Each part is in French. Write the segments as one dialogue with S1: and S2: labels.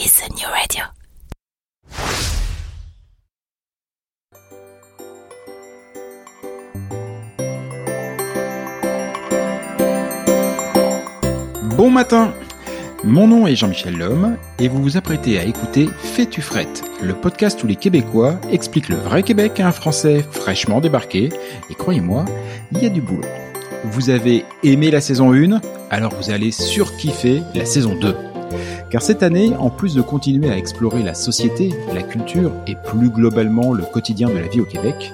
S1: new radio.
S2: Bon matin Mon nom est Jean-Michel Lhomme et vous vous apprêtez à écouter Fais-tu frette, le podcast où les Québécois expliquent le vrai Québec à un Français fraîchement débarqué. Et croyez-moi, il y a du boulot. Vous avez aimé la saison 1, alors vous allez surkiffer la saison 2. Car cette année, en plus de continuer à explorer la société, la culture et plus globalement le quotidien de la vie au Québec,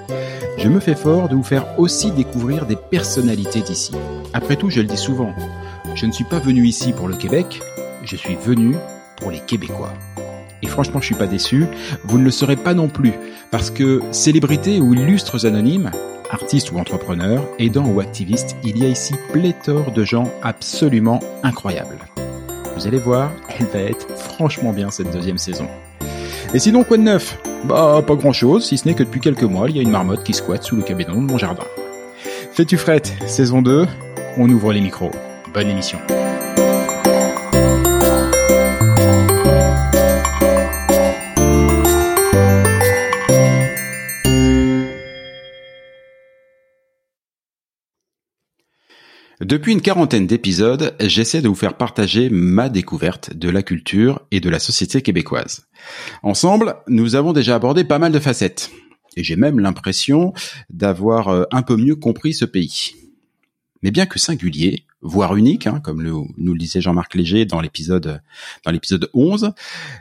S2: je me fais fort de vous faire aussi découvrir des personnalités d'ici. Après tout, je le dis souvent, je ne suis pas venu ici pour le Québec, je suis venu pour les Québécois. Et franchement, je suis pas déçu, vous ne le serez pas non plus, parce que célébrités ou illustres anonymes, artistes ou entrepreneurs, aidants ou activistes, il y a ici pléthore de gens absolument incroyables. Vous allez voir, elle va être franchement bien cette deuxième saison. Et sinon, quoi de neuf? Bah, pas grand chose, si ce n'est que depuis quelques mois, il y a une marmotte qui squatte sous le cabinet de mon jardin. Fais-tu frette, saison 2, on ouvre les micros. Bonne émission. Depuis une quarantaine d'épisodes, j'essaie de vous faire partager ma découverte de la culture et de la société québécoise. Ensemble, nous avons déjà abordé pas mal de facettes. Et j'ai même l'impression d'avoir euh, un peu mieux compris ce pays. Mais bien que singulier, voire unique, hein, comme nous le disait Jean-Marc Léger dans l'épisode dans l'épisode 11,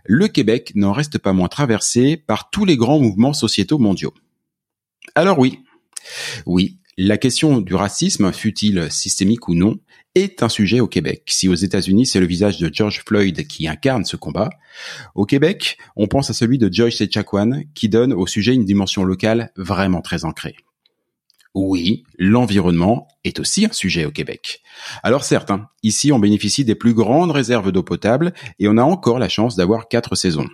S2: le Québec n'en reste pas moins traversé par tous les grands mouvements sociétaux mondiaux. Alors oui, oui, la question du racisme, fut-il systémique ou non, est un sujet au Québec. Si aux États-Unis, c'est le visage de George Floyd qui incarne ce combat, au Québec, on pense à celui de Joyce Echaquan qui donne au sujet une dimension locale vraiment très ancrée. Oui, l'environnement est aussi un sujet au Québec. Alors certes, hein, ici on bénéficie des plus grandes réserves d'eau potable et on a encore la chance d'avoir quatre saisons.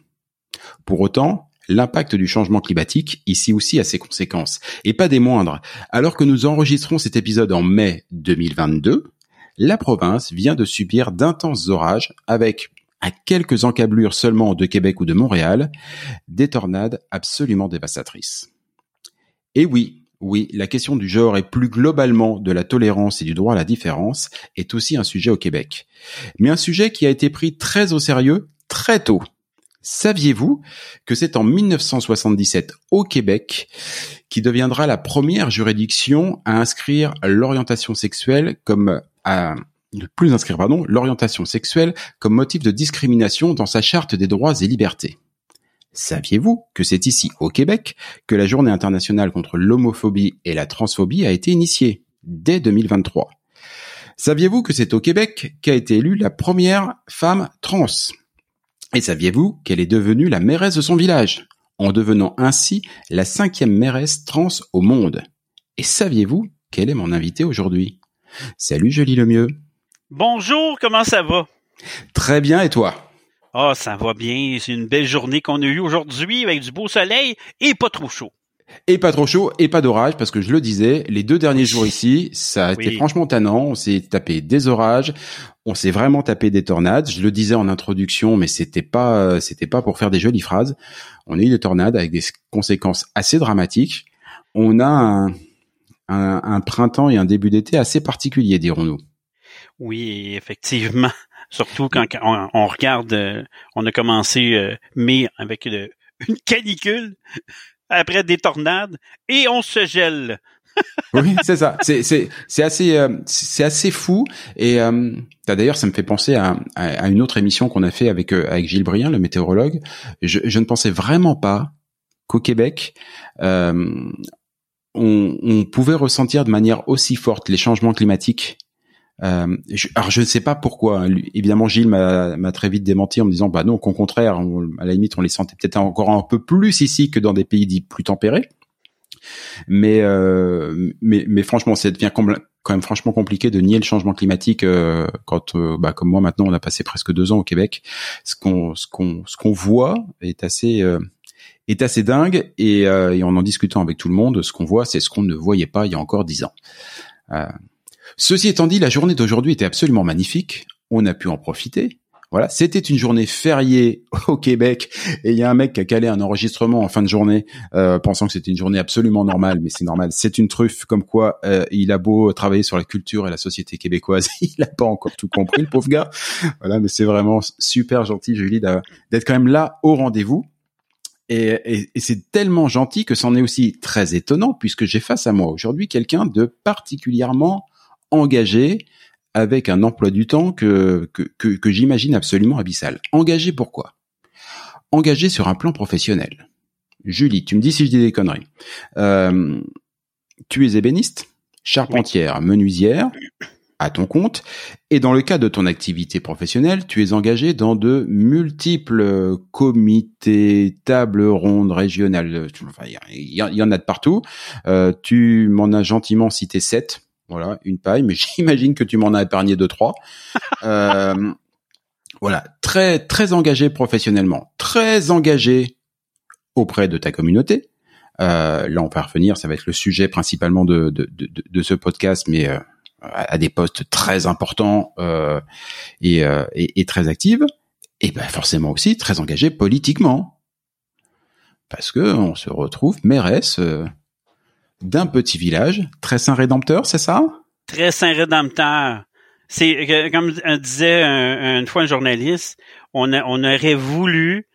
S2: Pour autant, l'impact du changement climatique ici aussi a ses conséquences, et pas des moindres. Alors que nous enregistrons cet épisode en mai 2022, la province vient de subir d'intenses orages avec, à quelques encablures seulement de Québec ou de Montréal, des tornades absolument dévastatrices. Et oui, oui, la question du genre et plus globalement de la tolérance et du droit à la différence est aussi un sujet au Québec. Mais un sujet qui a été pris très au sérieux très tôt. Saviez-vous que c'est en 1977 au Québec qui deviendra la première juridiction à inscrire l'orientation sexuelle comme à ne plus inscrire pardon l'orientation sexuelle comme motif de discrimination dans sa charte des droits et libertés? Saviez-vous que c'est ici au Québec que la journée internationale contre l'homophobie et la transphobie a été initiée dès 2023 Saviez-vous que c'est au Québec qu'a été élue la première femme trans? Et saviez-vous qu'elle est devenue la mairesse de son village, en devenant ainsi la cinquième mairesse trans au monde Et saviez-vous quel est mon invité aujourd'hui? Salut Jolie le mieux.
S3: Bonjour, comment ça va?
S2: Très bien, et toi?
S3: Ah, oh, ça va bien. C'est une belle journée qu'on a eue aujourd'hui avec du beau soleil et pas trop chaud.
S2: Et pas trop chaud et pas d'orage parce que je le disais, les deux derniers jours ici, ça a été franchement tannant. On s'est tapé des orages, on s'est vraiment tapé des tornades. Je le disais en introduction, mais c'était pas, c'était pas pour faire des jolies phrases. On a eu des tornades avec des conséquences assez dramatiques. On a un, un, un printemps et un début d'été assez particulier, dirons-nous.
S3: Oui, effectivement. Surtout quand on, regarde, euh, on a commencé euh, mai avec une canicule, après des tornades, et on se gèle.
S2: oui, c'est ça. C'est c'est c'est assez euh, c'est assez fou. Et d'ailleurs, ça me fait penser à, à, une autre émission qu'on a fait avec avec Gilles Brien, le météorologue. Je, je ne pensais vraiment pas qu'au Québec, on, on pouvait ressentir de manière aussi forte les changements climatiques euh, je, alors je ne sais pas pourquoi. Hein. Évidemment, Gilles m'a très vite démenti en me disant bah non, qu'au contraire, à la limite, on les sentait peut-être encore un peu plus ici que dans des pays dits plus tempérés. Mais euh, mais, mais franchement, ça devient quand même franchement compliqué de nier le changement climatique euh, quand, euh, bah, comme moi maintenant, on a passé presque deux ans au Québec. Ce qu'on ce qu'on ce qu'on voit est assez euh, est assez dingue et, et en en discutant avec tout le monde, ce qu'on voit, c'est ce qu'on ne voyait pas il y a encore dix ans. Ceci étant dit, la journée d'aujourd'hui était absolument magnifique. On a pu en profiter. Voilà, c'était une journée fériée au Québec et il y a un mec qui a calé un enregistrement en fin de journée, euh, pensant que c'était une journée absolument normale, mais c'est normal, c'est une truffe. Comme quoi, euh, il a beau travailler sur la culture et la société québécoise, il n'a pas encore tout compris, le pauvre gars. Voilà, mais c'est vraiment super gentil, Julie, d'être quand même là au rendez-vous. Et, et c'est tellement gentil que c'en est aussi très étonnant puisque j'ai face à moi aujourd'hui quelqu'un de particulièrement engagé avec un emploi du temps que, que, que, j'imagine absolument abyssal. Engagé pourquoi? Engagé sur un plan professionnel. Julie, tu me dis si je dis des conneries. Euh, tu es ébéniste, charpentière, menuisière, à ton compte, et dans le cas de ton activité professionnelle, tu es engagé dans de multiples comités, tables rondes régionales. il y, en a de partout. Euh, tu m'en as gentiment cité sept voilà, une paille, mais j'imagine que tu m'en as épargné deux trois. Euh, voilà, très très engagé professionnellement, très engagé auprès de ta communauté. Euh, là, on va revenir, ça va être le sujet principalement de ce podcast, mais euh, à des postes très importants et, très actifs. Et ben forcément aussi très engagé politiquement, parce que on se retrouve mairesse d'un petit village, très saint rédempteur, c'est ça?
S3: Très saint rédempteur. C'est comme disait une fois un journaliste, on, on aurait voulu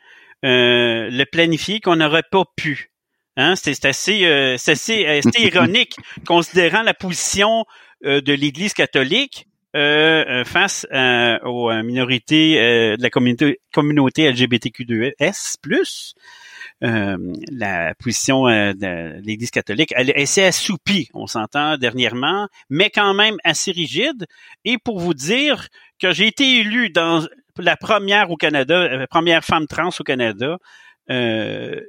S3: euh, le planifier qu'on n'aurait pas pu. Hein? C'est assez, euh, assez, ironique, considérant la position euh, de l'Église catholique face aux minorités de la communauté, communauté LGBTQ2S+. Euh, la position euh, de l'Église catholique. Elle, elle s'est assoupie, on s'entend dernièrement, mais quand même assez rigide. Et pour vous dire que j'ai été élu dans la première au Canada, la euh, première femme trans au Canada, euh,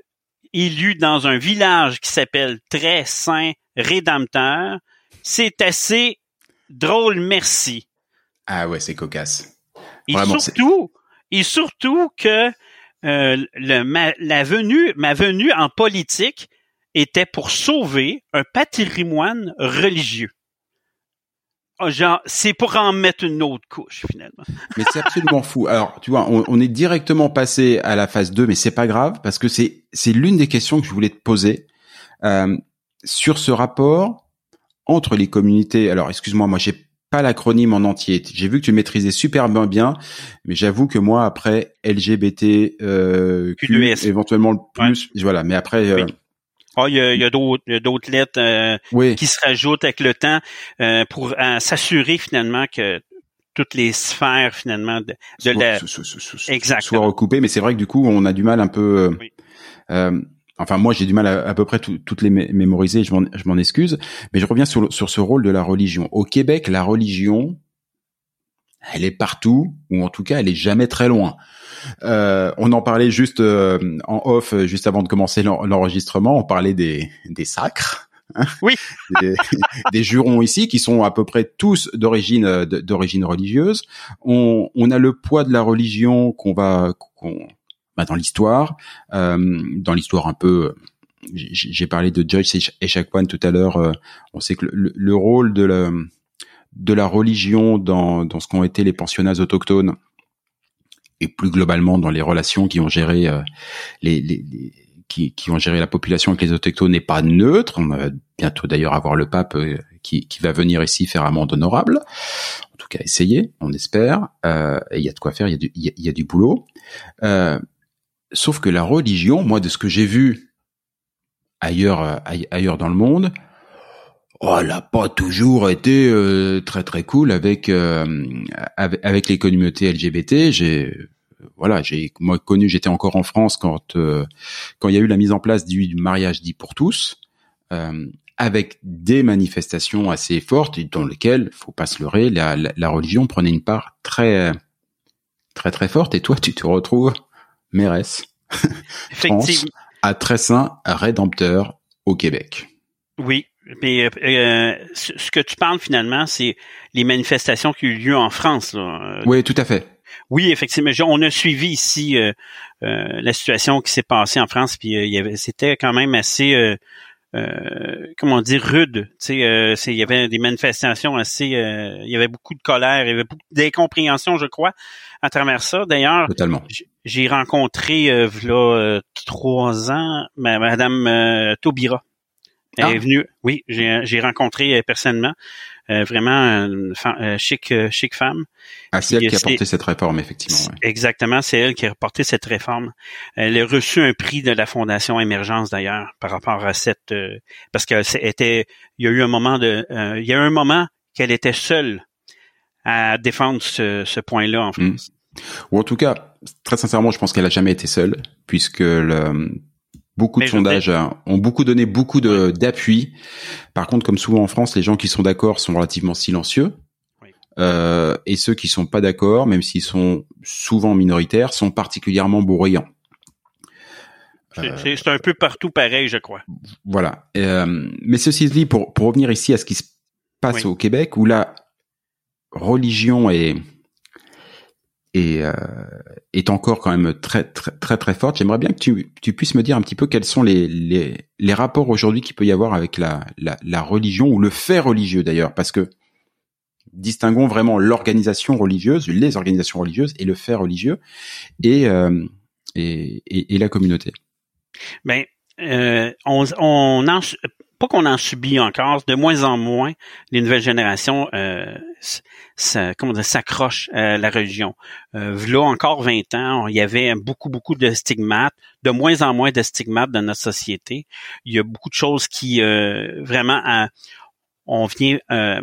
S3: élue dans un village qui s'appelle Très Saint Rédempteur, c'est assez drôle, merci.
S2: Ah ouais, c'est cocasse.
S3: Et surtout, et surtout que euh, ma, la venue, ma venue en politique était pour sauver un patrimoine religieux. Ah, c'est pour en mettre une autre couche, finalement.
S2: Mais c'est absolument fou. Alors, tu vois, on, est directement passé à la phase 2, mais c'est pas grave, parce que c'est, c'est l'une des questions que je voulais te poser. Euh, sur ce rapport entre les communautés. Alors, excuse-moi, moi, j'ai pas l'acronyme en entier. J'ai vu que tu maîtrisais super bien, mais j'avoue que moi après LGBT euh, Q, éventuellement le plus, voilà. Mais après. Euh,
S3: oh, il y a, y a d'autres lettres euh, qui se rajoutent avec le temps euh, pour euh, s'assurer finalement que toutes les sphères finalement de, de la
S2: soit, soient recoupées. Mais c'est vrai que du coup, on a du mal un peu. Euh, Enfin, moi, j'ai du mal à, à peu près toutes les mémoriser. Je m'en excuse, mais je reviens sur, sur ce rôle de la religion. Au Québec, la religion, elle est partout, ou en tout cas, elle est jamais très loin. Euh, on en parlait juste euh, en off, juste avant de commencer l'enregistrement. On parlait des, des sacres. Hein.
S3: Oui.
S2: des, des, jurons ici qui sont à peu près tous d'origine d'origine religieuse. On, on a le poids de la religion qu'on va qu'on bah, dans l'histoire, euh, dans l'histoire un peu. J'ai parlé de Joyce et Chacuan tout à l'heure. Euh, on sait que le, le rôle de la de la religion dans, dans ce qu'ont été les pensionnats autochtones et plus globalement dans les relations qui ont géré euh, les, les, qui, qui, ont géré la population avec les autochtones n'est pas neutre. On va bientôt d'ailleurs avoir le pape euh, qui, qui, va venir ici faire amende honorable. En tout cas, essayer, on espère. Euh, et il y a de quoi faire, il y a du, y a, du boulot. Euh, sauf que la religion, moi, de ce que j'ai vu ailleurs, euh, ailleurs dans le monde, oh, elle n'a pas toujours été euh, très très cool avec, euh, avec, les communautés LGBT. J'ai voilà, j'ai moi connu, j'étais encore en France quand euh, quand il y a eu la mise en place du, mariage dit pour tous, avec des manifestations assez fortes dans lesquelles, faut pas se leurrer, la, la, religion prenait une part très très très forte. Et toi, tu te retrouves mairesse France à très saint rédempteur au Québec.
S3: Oui, mais euh, euh, ce que tu parles finalement, c'est les manifestations qui ont eu lieu en France. Là.
S2: Oui, tout à fait.
S3: Oui, effectivement. On a suivi ici euh, la situation qui s'est passée en France, puis il y avait, c'était quand même assez, comment dire, rude. Tu sais, il y avait des manifestations assez, il y avait beaucoup de colère, il y avait beaucoup d'incompréhension, je crois, à travers ça. D'ailleurs, j'ai rencontré là trois ans, Madame Taubira elle est ah. venue, oui, j'ai rencontré euh, personnellement euh, vraiment une euh, chic, chic femme.
S2: Ah, c'est elle qui a porté cette réforme, effectivement.
S3: Exactement, c'est elle qui a porté cette réforme. Elle a reçu un prix de la Fondation Émergence d'ailleurs par rapport à cette, parce que était, il y a eu un moment de, il y a eu un moment qu'elle était seule à défendre ce, ce point-là en hmm. France.
S2: Ou en tout cas, très sincèrement, je pense qu'elle a jamais été seule, puisque le, Beaucoup de sondages ont beaucoup donné beaucoup de d'appui. Par contre, comme souvent en France, les gens qui sont d'accord sont relativement silencieux. Euh, et ceux qui sont pas d'accord, même s'ils sont souvent minoritaires, sont particulièrement bruyants.
S3: C'est un peu partout pareil, je crois.
S2: Voilà. Euh, mais ceci dit, pour, pour revenir ici à ce qui se passe au Québec, où la religion est et euh, est encore quand même très très très très forte. J'aimerais bien que tu, tu puisses me dire un petit peu quels sont les les, les rapports aujourd'hui qu'il peut y avoir avec la, la, la religion ou le fait religieux d'ailleurs, parce que distinguons vraiment l'organisation religieuse, les organisations religieuses et le fait religieux et euh, et, et, la communauté.
S3: Ben euh, on, on en, pas qu'on en subit encore, de moins en moins, les nouvelles générations euh, s'accrochent à la religion. Euh, là, encore 20 ans, il y avait beaucoup, beaucoup de stigmates, de moins en moins de stigmates dans notre société. Il y a beaucoup de choses qui, euh, vraiment, on vient euh,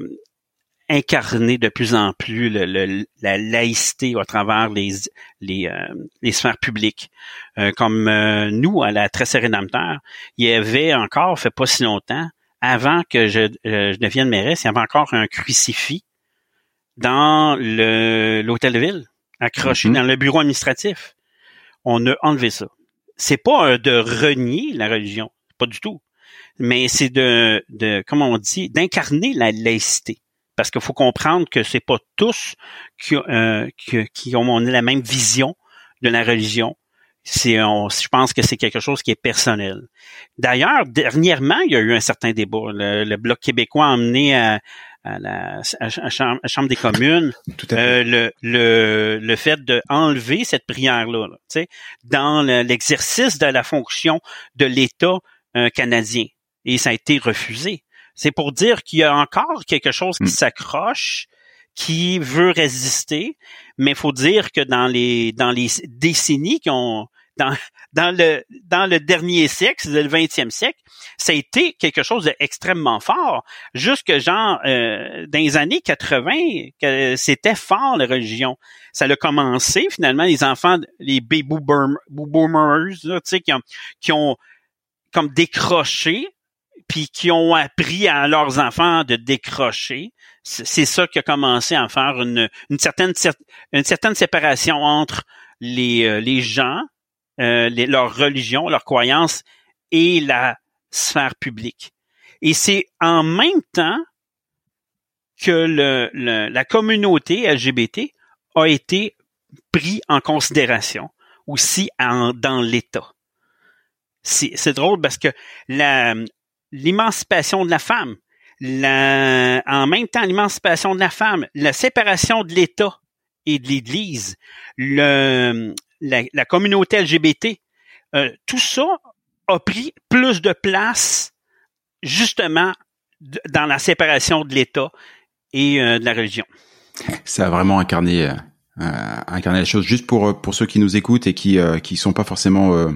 S3: incarner de plus en plus le, la laïcité à travers les, les, euh, les sphères publiques. Euh, comme euh, nous, à la Tressée Rédempteur, il y avait encore, fait pas si longtemps, avant que je, je devienne mairesse, il y avait encore un crucifix dans l'hôtel de ville, accroché mm-hmm. dans le bureau administratif. On a enlevé ça. C'est pas de renier la religion, pas du tout, mais c'est de, de, comment on dit, d'incarner la laïcité parce qu'il faut comprendre que c'est pas tous qui, euh, qui, ont la même vision de la religion. C'est, je pense que c'est quelque chose qui est personnel. D'ailleurs, dernièrement, il y a eu un certain débat. Le, Bloc québécois a emmené à, la chambre, des communes euh, le, le, le fait d'enlever cette prière-là dans l'exercice de la fonction de l'État euh, canadien. Et ça a été refusé. C'est pour dire qu'il y a encore quelque chose qui hmm. s'accroche, qui veut résister, mais il faut dire que dans les dans les décennies qui ont dans, dans le dans le dernier siècle, le 20e siècle, ça a été quelque chose d'extrêmement fort. Jusque genre euh, dans les années 80, que c'était fort la religion. Ça a commencé finalement les enfants, les baby boomers, tu sais, qui ont qui ont comme décroché puis qui ont appris à leurs enfants de décrocher. C'est ça qui a commencé à faire une, une certaine une certaine séparation entre les, euh, les gens, euh, leur religion, leurs croyances et la sphère publique. Et c'est en même temps que le, la communauté LGBT a été pris en considération aussi dans l'État. C'est drôle parce que l'émancipation de la femme, la, en même temps l'émancipation de la femme, la séparation de l'État et de l'Église, le, la, communauté LGBT, euh, tout ça a pris plus de place justement dans la séparation de l'État et euh, de la religion.
S2: Ça a vraiment incarné, euh, incarné la chose. Juste pour pour ceux qui nous écoutent et qui qui sont pas forcément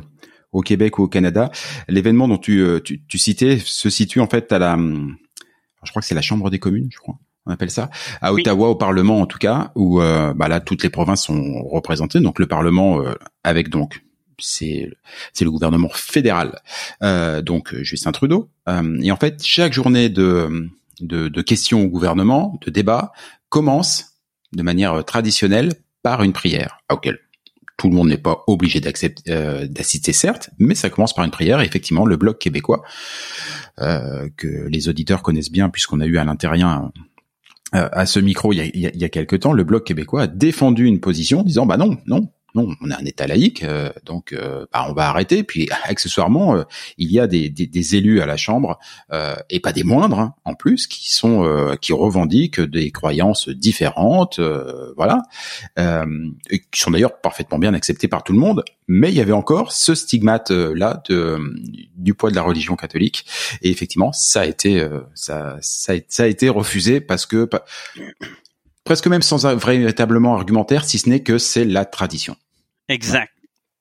S2: au Québec ou au Canada, l'événement dont tu, tu, tu citais se situe en fait à la, je crois que c'est la Chambre des communes, je crois on appelle ça, à Ottawa au Parlement en tout cas, où euh, bah là toutes les provinces sont représentées, donc le Parlement euh, avec donc c'est c'est le gouvernement fédéral, euh, donc Justin Trudeau. et en fait chaque journée de, de, de questions au gouvernement, de débat, commence de manière traditionnelle par une prière, auquel tout le monde n'est pas obligé d'accepter d'assister certes, mais ça commence par une prière. Effectivement, le bloc québécois euh, que les auditeurs connaissent bien puisqu'on a eu à l'intérieur euh, à ce micro il y a, il y a quelque temps, le bloc québécois a défendu une position disant bah non, non, non, on est un État laïque, euh, donc euh, bah, on va arrêter. Puis accessoirement, euh, il y a des, des, des, élus à la Chambre et pas des moindres hein, en plus qui sont qui revendiquent des croyances différentes, voilà, et qui sont d'ailleurs parfaitement bien acceptées par tout le monde. Mais il y avait encore ce stigmate là de, du poids de la religion catholique. Et effectivement, ça a été ça, ça a été refusé parce que presque même sans véritablement argumentaire, si ce n'est que c'est la tradition.
S3: Exact.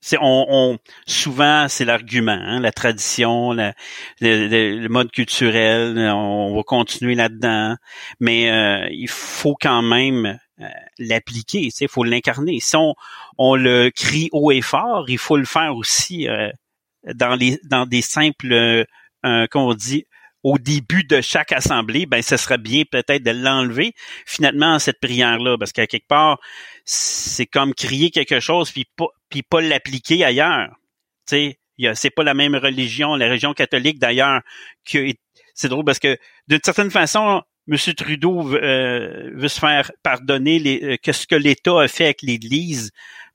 S3: C'est on, on, souvent c'est l'argument, hein, la tradition, le, mode culturel. On va continuer là-dedans, mais euh, il faut quand même euh, l'appliquer. Il faut l'incarner. Si on, on, le crie haut et fort, il faut le faire aussi euh, dans les dans des simples, comment on dit, au début de chaque assemblée, ben ce serait bien peut-être de l'enlever finalement cette prière-là, parce qu'à quelque part, c'est comme crier quelque chose puis pas puis pas l'appliquer ailleurs. Tu sais, c'est pas la même religion, la religion catholique d'ailleurs c'est drôle parce que d'une certaine façon, M. Trudeau veut, euh, veut se faire pardonner les, euh, que ce que l'État a fait avec l'Église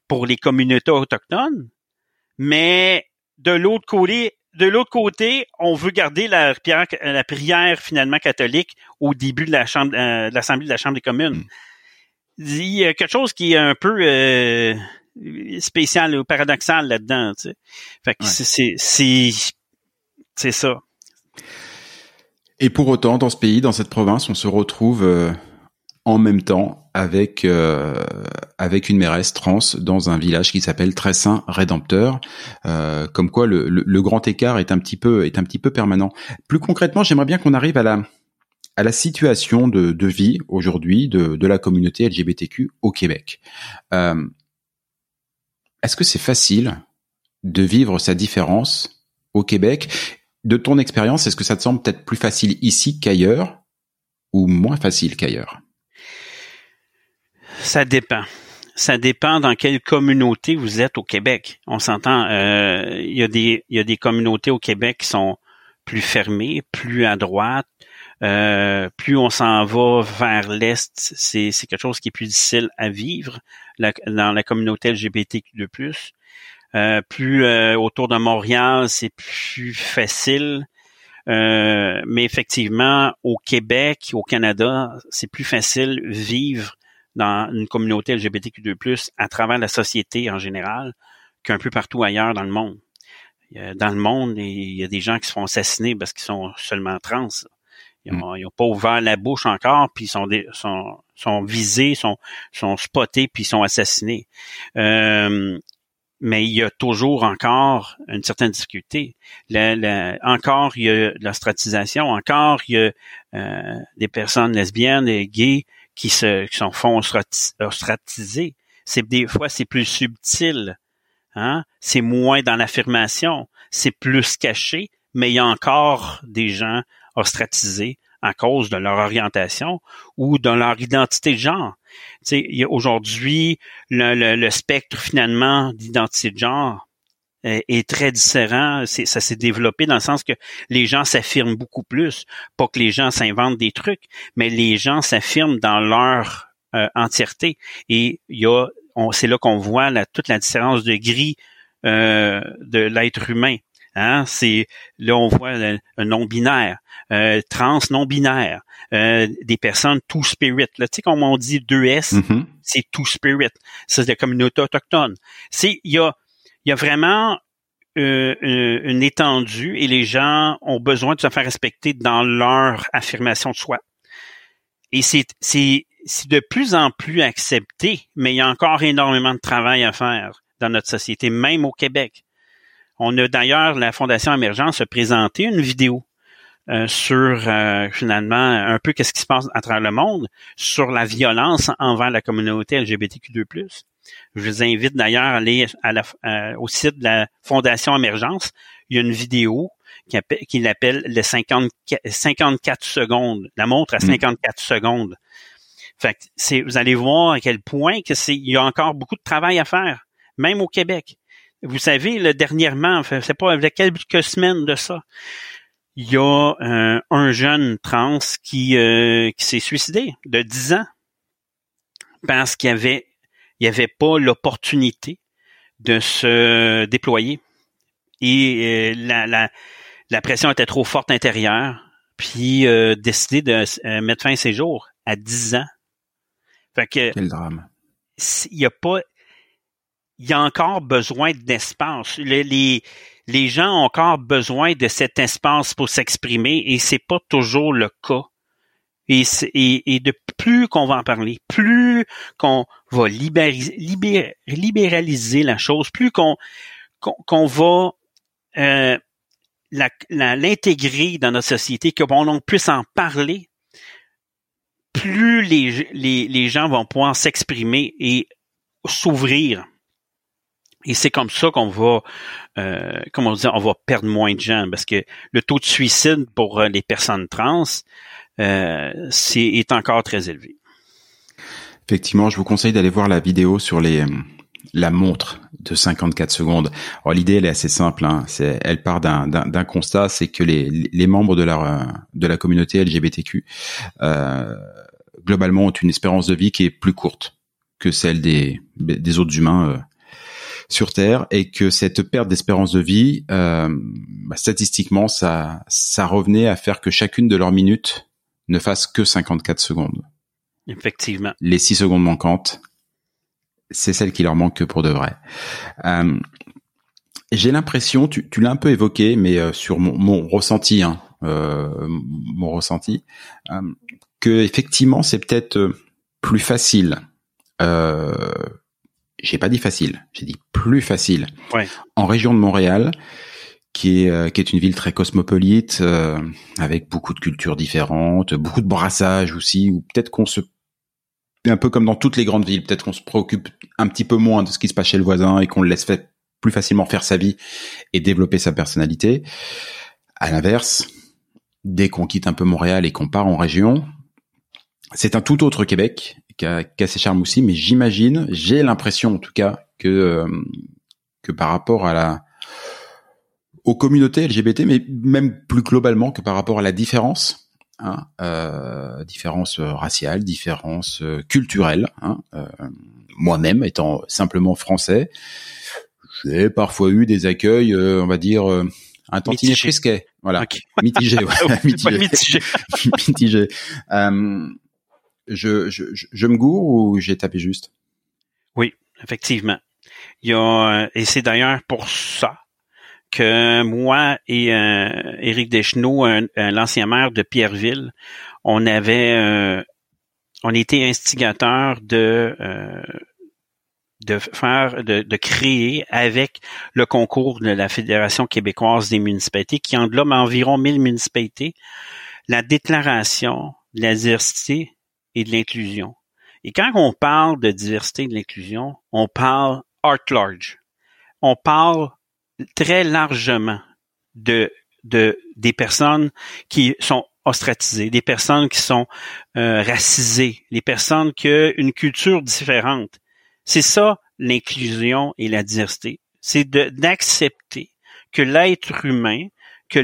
S3: pour les communautés autochtones, mais de l'autre côté, de l'autre côté, on veut garder la prière, la prière finalement catholique au début de la chambre, euh, de l'assemblée de la chambre des communes. Hmm. Il y a quelque chose qui est un peu euh, spécial ou paradoxal là-dedans. Tu sais. Fait que c'est c'est ça.
S2: Et pour autant, dans ce pays, dans cette province, on se retrouve euh, en même temps avec euh, avec une mairesse trans dans un village qui s'appelle Très Saint Rédempteur. Euh, comme quoi le, le, grand écart est un petit peu est un petit peu permanent. Plus concrètement, j'aimerais bien qu'on arrive à la à la situation de, de vie aujourd'hui de, de la communauté LGBTQ au Québec. Euh, Est-ce que c'est facile de vivre sa différence au Québec? De ton expérience, est-ce que ça te semble peut-être plus facile ici qu'ailleurs ou moins facile qu'ailleurs?
S3: Ça dépend. Ça dépend dans quelle communauté vous êtes au Québec. On s'entend, euh, il y a des il y a des communautés au Québec qui sont plus fermées, plus à droite. Euh, plus on s'en va vers l'est, c'est c'est quelque chose qui est plus difficile à vivre dans la communauté LGBTQ2+. Euh, plus euh, autour de Montréal, c'est plus facile. Euh, mais effectivement, au Québec, au Canada, c'est plus facile vivre dans une communauté LGBTQ2+, à travers la société en général, qu'un peu partout ailleurs dans le monde. Dans le monde, il y a des gens qui se font assassiner parce qu'ils sont seulement trans. Ils n'ont mm. pas ouvert la bouche encore, puis ils sont, sont, sont visés, sont, sont spotés, puis ils sont assassinés. Euh, mais il y a toujours encore une certaine difficulté. encore, il y a de l'ostratisation, encore, il y a euh, des personnes lesbiennes et gays qui se qui sont font ostratiser. C'est des fois c'est plus subtil, hein? C'est moins dans l'affirmation, c'est plus caché, mais il y a encore des gens ostratisés à cause de leur orientation ou de leur identité de genre. Tu sais, aujourd'hui, le, le, spectre finalement d'identité de genre est très différent. ça s'est développé dans le sens que les gens s'affirment beaucoup plus. Pas que les gens s'inventent des trucs, mais les gens s'affirment dans leur euh, entièreté. Et il y a, c'est là qu'on voit la, toute la différence de gris euh, de l'être humain. Hein? C'est là on voit un non binaire, euh, trans non binaire, des personnes two spirit. Là, tu sais comme on dit 2S, mm-hmm. c'est two spirit. C'est la communauté autochtone. C'est il y a il y a vraiment une étendue et les gens ont besoin de se faire respecter dans leur affirmation de soi. Et c'est c'est c'est de plus en plus accepté, mais il y a encore énormément de travail à faire dans notre société, même au Québec. On a d'ailleurs, la Fondation Émergence a présenté une vidéo euh, sur euh, finalement un peu qu'est-ce qui se passe à travers le monde sur la violence envers la communauté LGBTQ2+. Je vous invite d'ailleurs à aller à la, euh, au site de la Fondation Émergence. Il y a une vidéo qui, l'appelle le 54 secondes, la montre à 54 mm. secondes fait vous allez voir à quel point que c'est, il y a encore beaucoup de travail à faire, même au Québec. Vous savez, le, dernièrement, c'est pas avec quelques semaines de ça, il y a euh, un jeune trans qui, euh, qui s'est suicidé de 10 ans parce qu'il avait, il avait pas l'opportunité de se déployer. Et euh, la, la, la, pression était trop forte intérieure, puis décidé de mettre fin à ses jours à 10 ans.
S2: Fait que, Quel drame.
S3: Il y a pas, il y a encore besoin d'espace. Les, les, les, gens ont encore besoin de cet espace pour s'exprimer et c'est pas toujours le cas. Et, de plus qu'on va en parler, plus qu'on va libéraliser, la chose, plus qu'on va euh, l'intégrer dans notre société, qu'on puisse en parler, plus les, gens vont pouvoir s'exprimer et s'ouvrir. Et c'est comme ça qu'on va, euh, comment on on va perdre moins de gens parce que le taux de suicide pour euh, les personnes trans c'est, est encore très élevé.
S2: Effectivement, je vous conseille d'aller voir la vidéo sur les euh, la montre de 54 secondes. Alors l'idée elle est assez simple. Hein. Elle part d'un, d'un, constat, c'est que les, les membres de la de la communauté LGBTQ euh, globalement ont une espérance de vie qui est plus courte que celle des, des autres humains euh, sur Terre et que cette perte d'espérance de vie, euh, bah, statistiquement, ça, ça revenait à faire que chacune de leurs minutes ne fasse que 54 secondes.
S3: Effectivement.
S2: Les 6 secondes manquantes, c'est celle qui leur manque pour de vrai. Euh, j'ai l'impression, tu, tu l'as un peu évoqué, mais euh, sur mon, mon ressenti, hein, euh, mon ressenti, que effectivement c'est peut-être plus facile. J'ai pas dit facile, j'ai dit plus facile.
S3: Ouais.
S2: En région de Montréal, qui est euh, qui est une ville très cosmopolite, euh, avec beaucoup de cultures différentes, beaucoup de brassage aussi, ou peut-être qu'on se un peu comme dans toutes les grandes villes, peut-être qu'on se préoccupe un petit peu moins de ce qui se passe chez le voisin et qu'on le laisse fait plus facilement faire sa vie et développer sa personnalité. À l'inverse, dès qu'on quitte un peu Montréal et qu'on part en région, c'est un tout autre Québec qui a, qui a ses charmes aussi, mais j'imagine, j'ai l'impression en tout cas que euh, que par rapport à la aux communautés LGBT, mais même plus globalement que par rapport à la différence, hein, euh, différence raciale, différence euh, culturelle. Hein, euh, Moi-même, étant simplement français, j'ai parfois eu des accueils, on va dire, un tantinet frisquet. Voilà, mitigé, mitigé, mitigé. mitigé. Euh, je, je, je me gourre ou j'ai tapé juste?
S3: Oui, effectivement. Il y a, et c'est d'ailleurs pour ça que moi et euh, Éric Deschenaux, l'ancien maire de Pierreville, on avait, euh, on était instigateurs de euh, de faire, de, de, créer avec le concours de la Fédération québécoise des municipalités, qui englobe environ 1000 municipalités, la déclaration de la diversité et de l'inclusion. Et quand on parle de diversité et de l'inclusion, on parle art large. On parle très largement de, de des personnes qui sont ostratisées, des personnes qui sont euh, racisées, des personnes qui ont une culture différente. C'est ça l'inclusion et la diversité. c'est d'accepter que l'être humain, que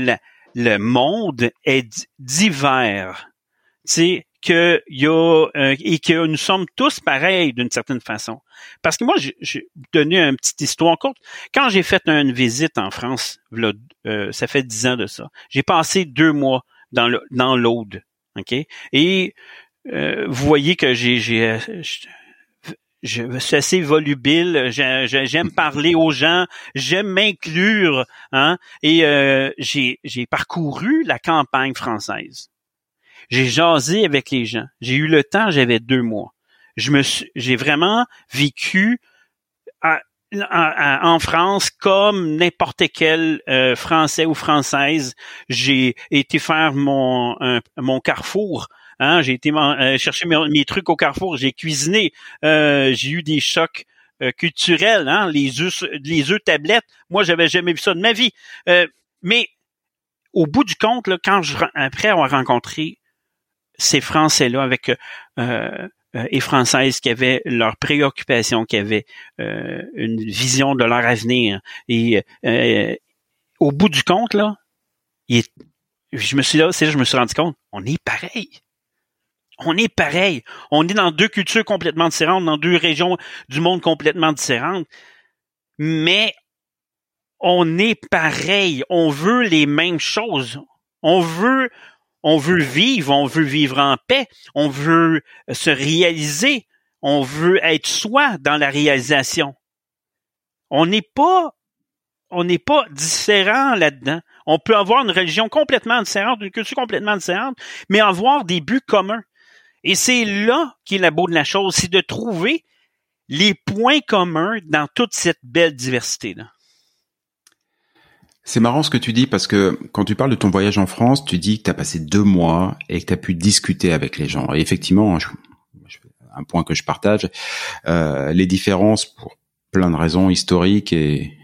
S3: le monde est divers. Tu sais, que y a euh, et que nous sommes tous pareils d'une certaine façon. Parce que moi, j'ai donné une petite histoire courte. Quand j'ai fait une visite en France, euh, ça fait dix ans de ça, j'ai passé deux mois dans le, dans l'Aude, ok? Et euh, vous voyez que j'ai, j'ai je suis assez volubile, j'aime parler aux gens, j'aime m'inclure, hein, et j'ai, j'ai parcouru la campagne française. J'ai jasé avec les gens. J'ai eu le temps, j'avais deux mois. Je me j'ai vraiment vécu en France comme n'importe quel euh, Français ou Française. J'ai été faire mon mon carrefour. Hein, j'ai été euh, chercher mes, trucs au carrefour. J'ai cuisiné. Euh, j'ai eu des chocs culturels. Hein, les œufs les œufs tablettes. Moi, j'avais jamais vu ça de ma vie. mais au bout du compte, là, quand je après avoir rencontré ces Français-là avec euh, euh, et Françaises qui avaient leurs préoccupations, qui avaient euh, une vision de leur avenir? Et au bout du compte, là, je me suis là, c'est là je me suis rendu compte, on est pareil. On est pareil. On est dans deux cultures complètement différentes, dans deux régions du monde complètement différentes. Mais on est pareil. On veut les mêmes choses. On veut, on veut vivre, on veut vivre en paix, on veut se réaliser, on veut être soi dans la réalisation. On n'est pas on n'est pas différent là-dedans. On peut avoir une religion complètement différente, une culture complètement différente, mais avoir des buts communs. Et c'est là qui est la beau de la chose, c'est de trouver les points communs dans toute cette belle diversité-là.
S2: C'est marrant ce que tu dis parce que quand tu parles de ton voyage en France, tu dis que tu as passé deux mois et que tu as pu discuter avec les gens. Et effectivement, un point que je partage, euh, les différences pour plein de raisons historiques et,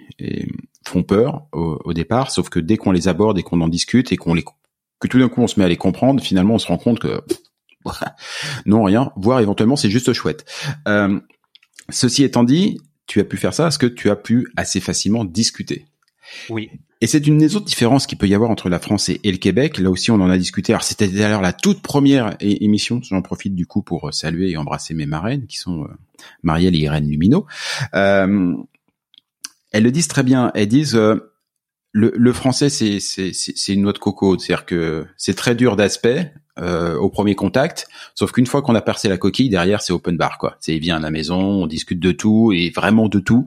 S2: font peur au, départ, sauf que dès qu'on les aborde et qu'on en discute et qu'on les que tout d'un coup on se met à les comprendre, finalement on se rend compte que non rien, voire éventuellement c'est juste chouette. Euh, ceci étant dit, tu as pu faire ça parce que tu as pu assez facilement discuter.
S3: Oui.
S2: Et c'est une des autres différences qu'il peut y avoir entre la France et, le Québec. Là aussi, on en a discuté. Alors, c'était d'ailleurs la toute première émission. J'en profite du coup pour euh, saluer et embrasser mes marraines, qui sont euh, Marielle et Irène Lumino. Euh, elles le disent très bien. Elles disent le, français, c'est une noix de coco. C'est-à-dire que c'est très dur d'aspect au premier contact, sauf qu'une fois qu'on a percé la coquille, derrière, c'est open bar. quoi. C'est vient à la maison, on discute de tout et vraiment de tout.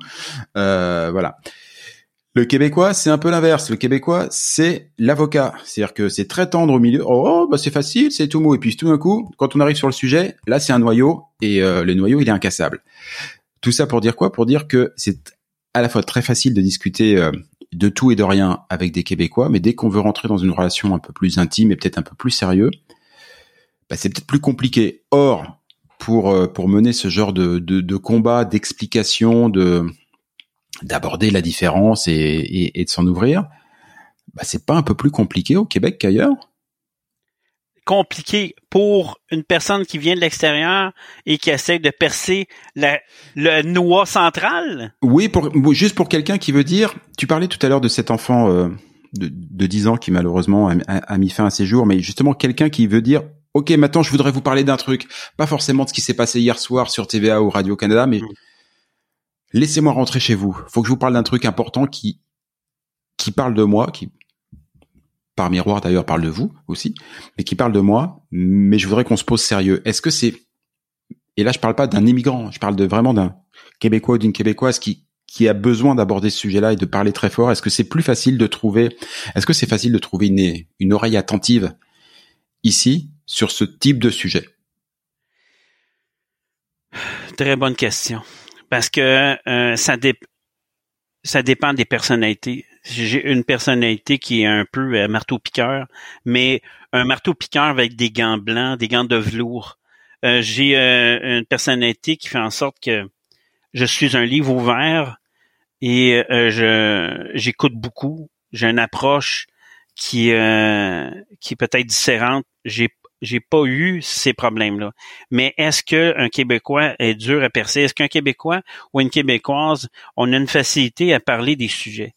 S2: voilà. Le québécois, c'est un peu l'inverse. Le québécois, c'est l'avocat. C'est-à-dire que c'est très tendre au milieu. Oh, bah c'est facile, c'est tout mou. Et puis tout d'un coup, quand on arrive sur le sujet, là, c'est un noyau et euh, le noyau, il est incassable. Tout ça pour dire quoi? Pour dire que c'est à la fois très facile de discuter euh, de tout et de rien avec des Québécois, mais dès qu'on veut rentrer dans une relation un peu plus intime et peut-être un peu plus sérieux, bah, c'est peut-être plus compliqué. Or, pour euh, pour mener ce genre de, de, de combat, d'explication, de d'aborder la différence et, de s'en ouvrir, bah, c'est pas un peu plus compliqué au Québec qu'ailleurs.
S3: Compliqué pour une personne qui vient de l'extérieur et qui essaie de percer la, le noix central?
S2: Oui, pour, juste pour quelqu'un qui veut dire, tu parlais tout à l'heure de cet enfant euh, de, de 10 ans qui malheureusement a, mis fin à ses jours, mais justement quelqu'un qui veut dire, ok, maintenant je voudrais vous parler d'un truc, pas forcément de ce qui s'est passé hier soir sur TVA ou Radio Canada, mais mm laissez-moi rentrer chez vous. Faut que je vous parle d'un truc important qui qui parle de moi, qui par miroir d'ailleurs parle de vous aussi, mais qui parle de moi. Mais je voudrais qu'on se pose sérieux. Est-ce que c'est et là je parle pas d'un immigrant, je parle de vraiment d'un Québécois ou d'une Québécoise qui qui a besoin d'aborder ce sujet-là et de parler très fort. Est-ce que c'est plus facile de trouver Est-ce que c'est facile de trouver une une oreille attentive ici sur ce type de sujet?
S3: Très bonne question parce que euh, ça, dé ça dépend des personnalités. J'ai une personnalité qui est un peu euh, marteau-piqueur, mais un marteau-piqueur avec des gants blancs, des gants de velours. Euh, j'ai une personnalité qui fait en sorte que je suis un livre ouvert et je j'écoute beaucoup. J'ai une approche qui qui est peut-être différente. J'ai j'ai pas eu ces problèmes-là. Mais est-ce qu'un Québécois est dur à percer? Est-ce qu'un Québécois ou une Québécoise, on a une facilité à parler des sujets?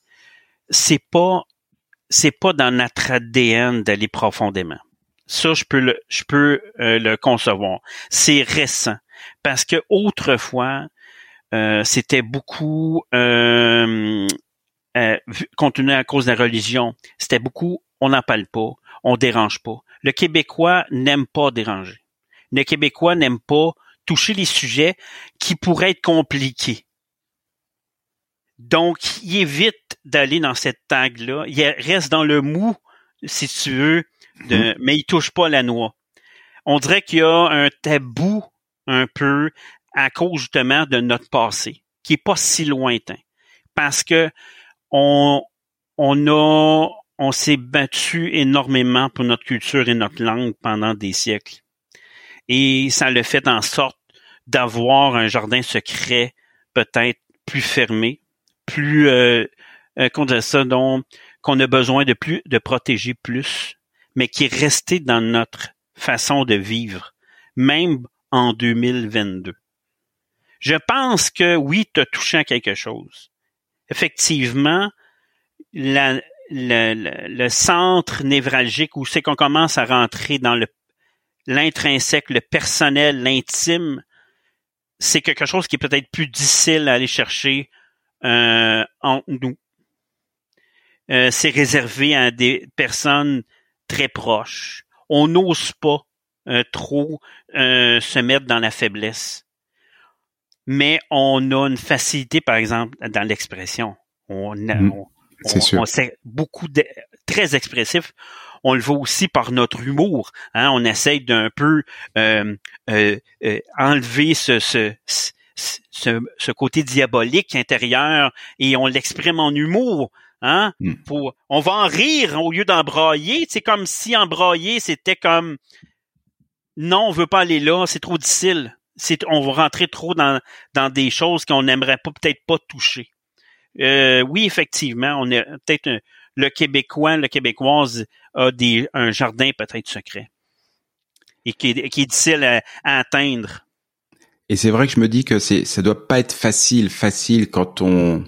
S3: C'est pas, c'est pas dans notre ADN d'aller profondément. Ça, je peux le, je peux euh, le concevoir. C'est récent parce que autrefois, euh, c'était beaucoup euh, euh, à cause de la religion. C'était beaucoup, on n'en parle pas, on dérange pas. Le Québécois n'aime pas déranger. Le Québécois n'aime pas toucher les sujets qui pourraient être compliqués. Donc, il évite d'aller dans cette tag-là. Il reste dans le mou, si tu veux, de, mhm. mais il touche pas la noix. On dirait qu'il y a un tabou un peu à cause justement de notre passé, qui est pas si lointain. Parce que on, on a, on s'est battu énormément pour notre culture et notre langue pendant des siècles. Et ça le fait en sorte d'avoir un jardin secret peut-être plus fermé, plus euh, euh ça, dont qu'on a besoin de plus de protéger plus, mais qui est resté dans notre façon de vivre, même en 2022. Je pense que oui, tu as touché à quelque chose. Effectivement, la, le, centre névralgique où c'est qu'on commence à rentrer dans le l'intrinsèque, le personnel, l'intime, c'est quelque chose qui est peut-être plus difficile à aller chercher euh, entre nous. Euh, c'est réservé à des personnes très proches. On n'ose pas euh, trop euh, se mettre dans la faiblesse. Mais on a une facilité, par exemple, dans l'expression. On,
S2: mm. C'est sûr.
S3: beaucoup de, très expressif. On le voit aussi par notre humour. Hein? On essaye d'un peu euh, enlever ce, ce, ce, ce, côté diabolique intérieur et on l'exprime en humour. Hein? Mm. Pour, on va en rire au lieu d'embrayer. C'est comme si embrayer, c'était comme non, on veut pas aller là, c'est trop difficile. C'est, on va rentrer trop dans, dans des choses qu'on n'aimerait pas peut-être pas toucher. Euh, oui, effectivement, on est peut-être le Québécois, le Québécoise a des, un jardin peut-être secret et qui est, qui est difficile à, atteindre.
S2: Et c'est vrai que je me dis que c'est, ça doit pas être facile, facile quand on,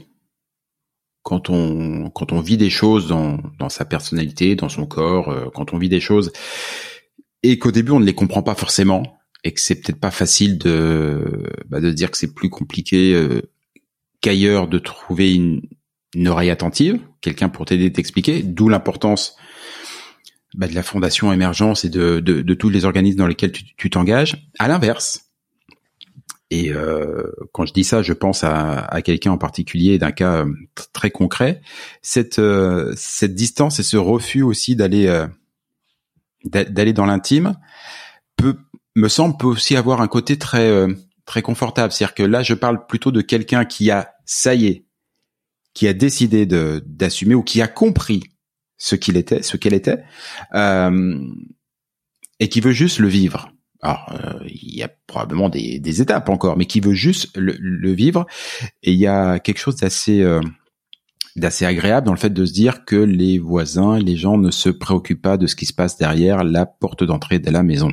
S2: quand on, quand on vit des choses dans, dans sa personnalité, dans son corps, euh, quand on vit des choses et qu'au début on ne les comprend pas forcément et que c'est peut-être pas facile de bah, de dire que c'est plus compliqué euh, qu'ailleurs de trouver une, une oreille attentive, quelqu'un pour t'aider, t'expliquer. D'où l'importance bah, de la fondation émergence et de, de, de, tous les organismes dans lesquels tu t'engages. À l'inverse, et euh, quand je dis ça, je pense à, à quelqu'un en particulier d'un cas euh, très concret. Cette euh, cette distance et ce refus aussi d'aller euh, d'aller dans l'intime peut me semble peut aussi avoir un côté très euh, très confortable. C'est-à-dire que là, je parle plutôt de quelqu'un qui a ça y est, qui a décidé de d'assumer ou qui a compris ce qu'il était, ce qu'elle était, euh, et qui veut juste le vivre. Alors, euh, il y a probablement des, des, étapes encore, mais qui veut juste le, vivre. Et il y a quelque chose d'assez euh, d'assez agréable dans le fait de se dire que les voisins, les gens ne se préoccupent pas de ce qui se passe derrière la porte d'entrée de la maison.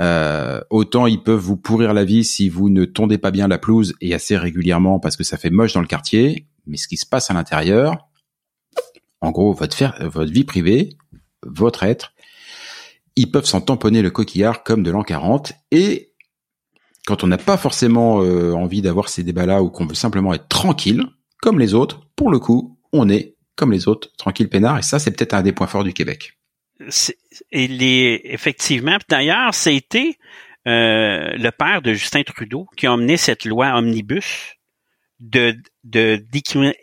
S2: Euh, autant ils peuvent vous pourrir la vie si vous ne tondez pas bien la pelouse et assez régulièrement parce que ça fait moche dans le quartier, mais ce qui se passe à l'intérieur, en gros votre, votre vie privée, votre être, ils peuvent s'en tamponner le coquillard comme de l'an 40 et quand on n'a pas forcément euh, envie d'avoir ces débats-là ou qu'on veut simplement être tranquille, comme les autres, pour le coup, on est comme les autres, tranquille peinard, et ça, c'est peut-être un des points forts du Québec.
S3: Il est effectivement. D'ailleurs, c'était euh, le père de Justin Trudeau qui a emmené cette loi omnibus de, de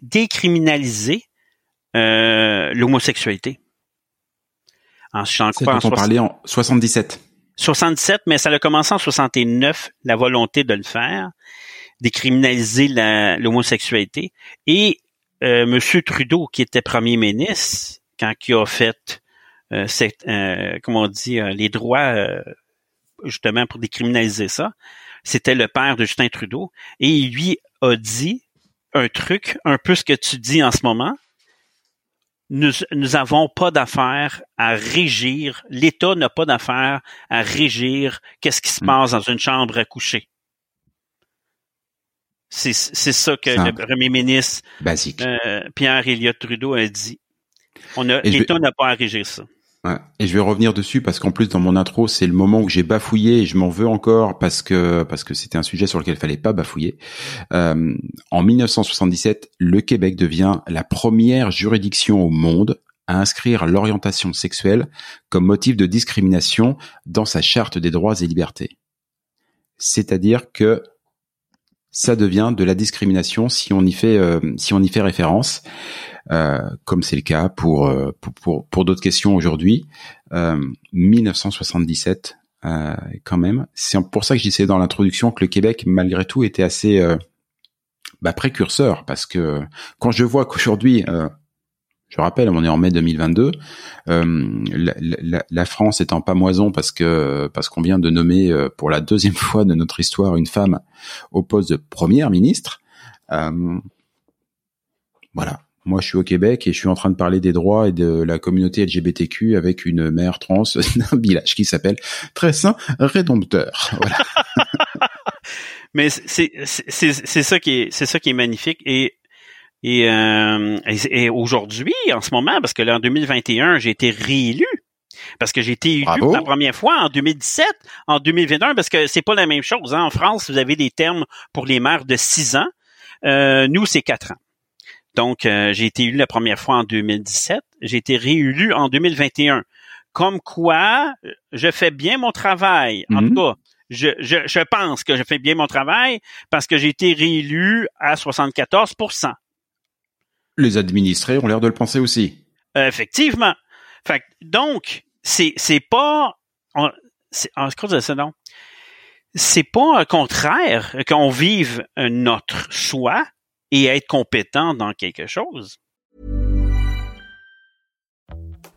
S3: décriminaliser euh, l'homosexualité.
S2: En, en quoi, en on parlait en 77.
S3: 77, mais ça a commencé en 69, la volonté de le faire décriminaliser l'homosexualité. Et euh, M. Trudeau, qui était premier ministre, quand il a fait, euh, euh comment on dit, euh, les droits justement pour décriminaliser ça, c'était le père de Justin Trudeau. Et il lui a dit un truc, un peu ce que tu dis en ce moment. nous nous avons pas d'affaire à régir. L'État n'a pas d'affaire à régir qu'est-ce qui se
S2: Mm.
S3: passe dans une chambre à coucher. C'est c'est ça que
S2: Simple.
S3: le premier ministre
S2: Basique.
S3: euh, Pierre Elliott Trudeau a dit. On a
S2: Et je
S3: l'État n'a pas à régir ça.
S2: Et je vais revenir dessus parce qu'en plus dans mon intro c'est le moment où j'ai bafouillé et je m'en veux encore parce que parce que c'était un sujet sur lequel il fallait pas bafouiller. Euh, en 1977, le Québec devient la première juridiction au monde à inscrire l'orientation sexuelle comme motif de discrimination dans sa charte des droits et libertés. C'est-à-dire que ça devient de la discrimination si on y fait euh, si on y fait référence. Euh, comme c'est le cas pour euh, pour pour, pour d'autres questions aujourd'hui. Euh, 1977, euh, quand même. C'est pour ça que je disais dans l'introduction que le Québec, malgré tout, était assez euh, bah, précurseur, parce que quand je vois qu'aujourd'hui, euh, je rappelle, on est en mai 2022, euh, la, la, la France est en pamoison parce que parce qu'on vient de nommer euh, pour la deuxième fois de notre histoire une femme au poste de première ministre. Euh, voilà. Moi, je suis au Québec et je suis en train de parler des droits et de la communauté LGBTQ avec une mère trans d'un village qui s'appelle Très Saint Rédempteur. Voilà.
S3: Mais c'est ça qui est c'est ça qui est magnifique et et, euh, et, et aujourd'hui en ce moment parce que là en 2021 j'ai été réélu parce que j'ai été élu
S2: Bravo.
S3: pour la première fois en 2017, en 2021 parce que c'est pas la même chose. hein. En France, vous avez des termes pour les maires de 6 ans. Euh, nous, c'est 4 ans. Donc, euh, j'ai été élu la première fois en 2017. J'ai été réélu en 2021. Comme quoi, je fais bien mon travail. En
S2: Mhm.
S3: tout cas, je, je, je pense que je fais bien mon travail parce que j'ai été réélu à 74
S2: Les administrés ont l'air de le penser aussi.
S3: Effectivement. Donc, c'est c'est pas on- c'est c'est pas contraire qu'on vive notre choix et être compétent dans quelque chose.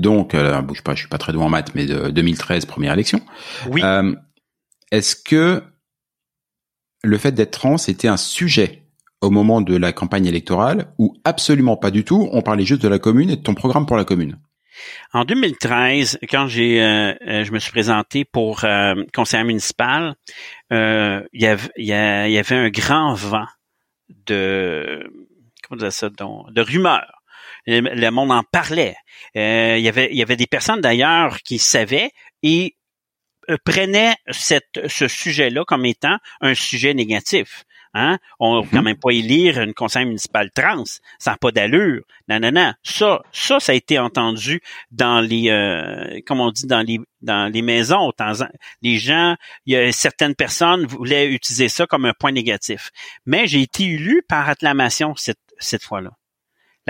S2: donc euh, bouge pas, je suis pas très doué en maths, mais de 2013 première élection.
S3: Oui.
S2: Euh, Est-ce que le fait d'être trans était un sujet au moment de la campagne électorale ou absolument pas du tout? On parlait juste de la commune et de ton programme pour la commune.
S3: En 2013, quand j'ai, euh, euh, je me suis présenté pour euh, conseiller municipal, euh, il y avait, il y un grand vent de, comment dire ça, de rumeurs. Le, monde en parlait. Euh, il y avait, il y avait des personnes d'ailleurs qui savaient et euh, prenaient cette, ce sujet-là comme étant un sujet négatif. Hein? On ne peut quand même pas élire une conseil municipal trans. Ça n'a pas d'allure. Non, non, non. Ça, ça, ça a été entendu dans les, euh, comme on dit, dans les, dans les maisons. Les gens, il y a certaines personnes voulaient utiliser ça comme un point négatif. Mais j'ai été élu par acclamation cette, cette fois-là.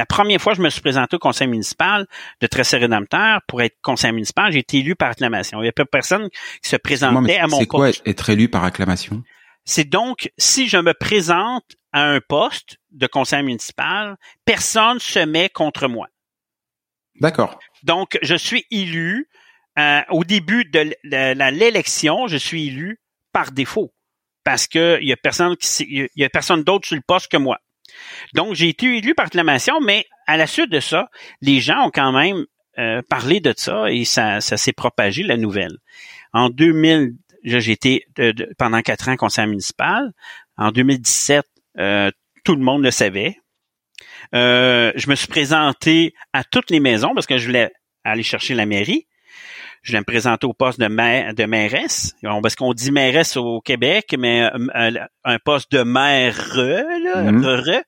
S3: La première fois que je me suis présenté au conseil municipal de Tressé Rédempteur pour être conseiller municipal, j'ai été élu par acclamation. Il y a peu de personnes qui se
S2: mais
S3: à mon
S2: C'est quoi
S3: poste.
S2: être élu par acclamation?
S3: C'est donc, si je me présente à un poste de conseiller municipal, personne se met contre moi.
S2: D'accord.
S3: Donc, je suis élu euh, au début de l'élection, je suis élu par défaut parce que il y a personne qui il y a personne d'autre sur le poste que moi. Donc, j'ai été élu par acclamation, mais à la suite de ça, les gens ont quand même euh, parlé de ça et ça, s'est propagé la nouvelle. En 2000, j'ai été de- pendant quatre ans conseiller municipal. en 2017, euh, tout le monde le savait. Euh, je me suis présenté à toutes les maisons parce que je voulais aller chercher la mairie. Je voulais me présenter au poste de, maire, de mairesse. Parce qu'on dit mairesse au Québec, mais euh, un poste de maire, là, mm-hmm.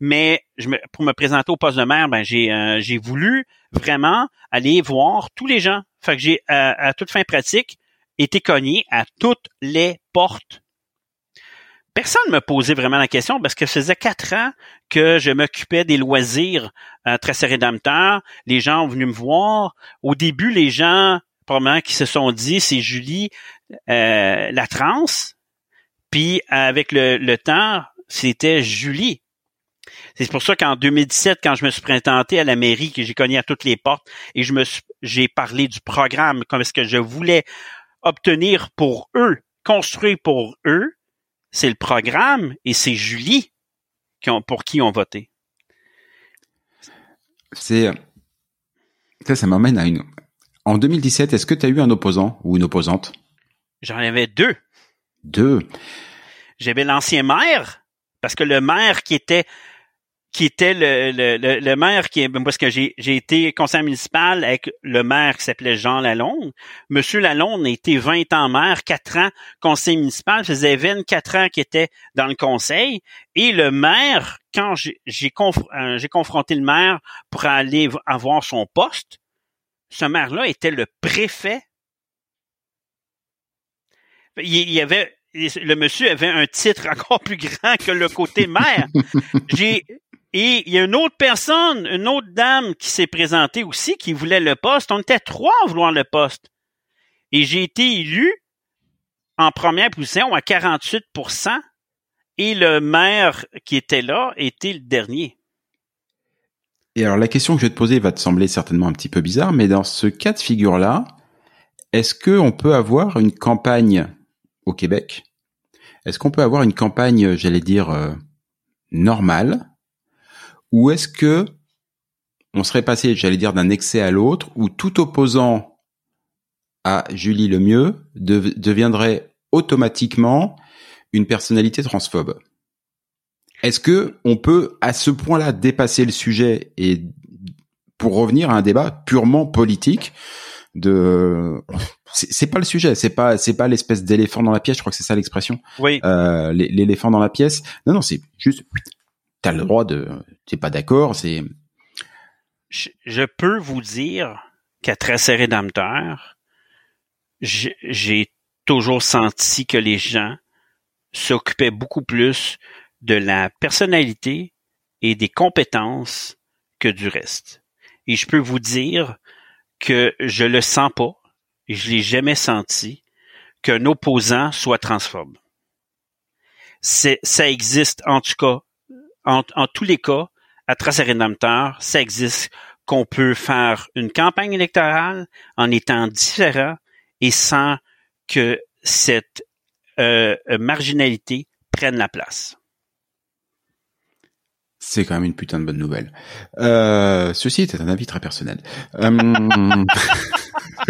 S3: mais je me, pour me présenter au poste de maire, ben j'ai j'ai voulu vraiment aller voir tous les gens. Fait que j'ai à toute fin pratique été cogné à toutes les portes personne ne me posait vraiment la question parce que ça faisait quatre ans que je m'occupais des loisirs euh, très rédempteurs. Les gens ont venu me voir. Au début, les gens, qui se sont dit, c'est Julie euh, la trans. Puis avec le, temps, c'était Julie. C'est pour ça qu'en 2017, quand je me suis présenté à la mairie, que j'ai cogné à toutes les portes et je me j'ai parlé du programme, comme est-ce que je voulais obtenir pour eux, construire pour eux, c'est le programme et c'est Julie qui ont, pour qui on voté.
S2: Ça, ça m'amène à une. En 2017, est-ce que tu as eu un opposant ou une opposante?
S3: J'en avais deux.
S2: Deux.
S3: J'avais l'ancien maire parce que le maire qui était qui était le, le, le, maire qui est parce que j'ai j'ai été conseiller municipal avec le maire qui s'appelait Jean Lalonde. Monsieur Lalonde a été 20 ans maire, 4 ans conseiller municipal, faisait 24 ans qu'il était dans le conseil et le maire quand j'ai j'ai euh, confronté le maire pour aller avoir son poste, ce maire-là était le préfet. Il, il y avait le monsieur avait un titre encore plus grand que le côté maire. J'ai et il y a une autre personne, une autre dame qui s'est présentée aussi, qui voulait le poste. On était trois à vouloir le poste. Et j'ai été élu en première position à 48% et le maire qui était là était le dernier.
S2: Et alors la question que je vais te poser va te sembler certainement un petit peu bizarre, mais dans ce cas de figure-là, est-ce qu'on peut avoir une campagne au Québec? Est-ce qu'on peut avoir une campagne, j'allais dire, euh, normale? Ou est-ce que on serait passé, j'allais dire, d'un excès à l'autre, où tout opposant à Julie Lemieux deviendrait automatiquement une personnalité transphobe? Est-ce que on peut à ce point-là dépasser le sujet et pour revenir à un débat purement politique de c'est pas le sujet c'est pas c'est pas l'espèce d'éléphant dans la pièce je crois que c'est ça l'expression
S3: oui
S2: euh, l'éléphant dans la pièce non non c'est juste t'as le droit de, t'es pas d'accord, c'est.
S3: Je, peux vous dire qu'à Tracé Rédempteur, j'ai toujours senti que les gens s'occupaient beaucoup plus de la personnalité et des compétences que du reste. Et je peux vous dire que je le sens pas, et je l'ai jamais senti, qu'un opposant soit transphobe. Ça existe en tout cas en, tous les cas, à Trace ça existe qu'on peut faire une campagne électorale en étant différent et sans que cette euh, marginalité prenne la place.
S2: C'est quand même une putain de bonne nouvelle. Euh, ceci était un avis très personnel. Euh,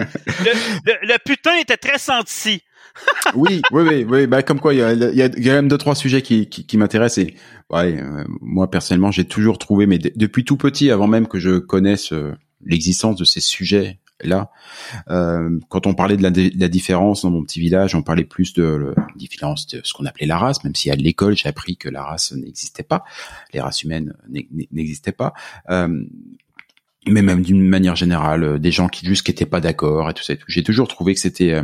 S3: le, putain était très senti.
S2: oui, oui, oui, oui. Bah, comme quoi, il y a, y a, quand même deux trois sujets qui, qui, qui m'intéressent et ouais, euh, moi personnellement, j'ai toujours trouvé, mais depuis tout petit, avant même que je connaisse euh, l'existence de ces sujets là, euh, quand on parlait de la, de la, différence dans mon petit village, on parlait plus de la différence de ce qu'on appelait la race, même si à l'école j'ai appris que la race n'existait pas, les races humaines n'existaient pas. Euh, mais même d'une manière générale, des gens qui juste qui pas d'accord et tout ça. J'ai toujours trouvé que c'était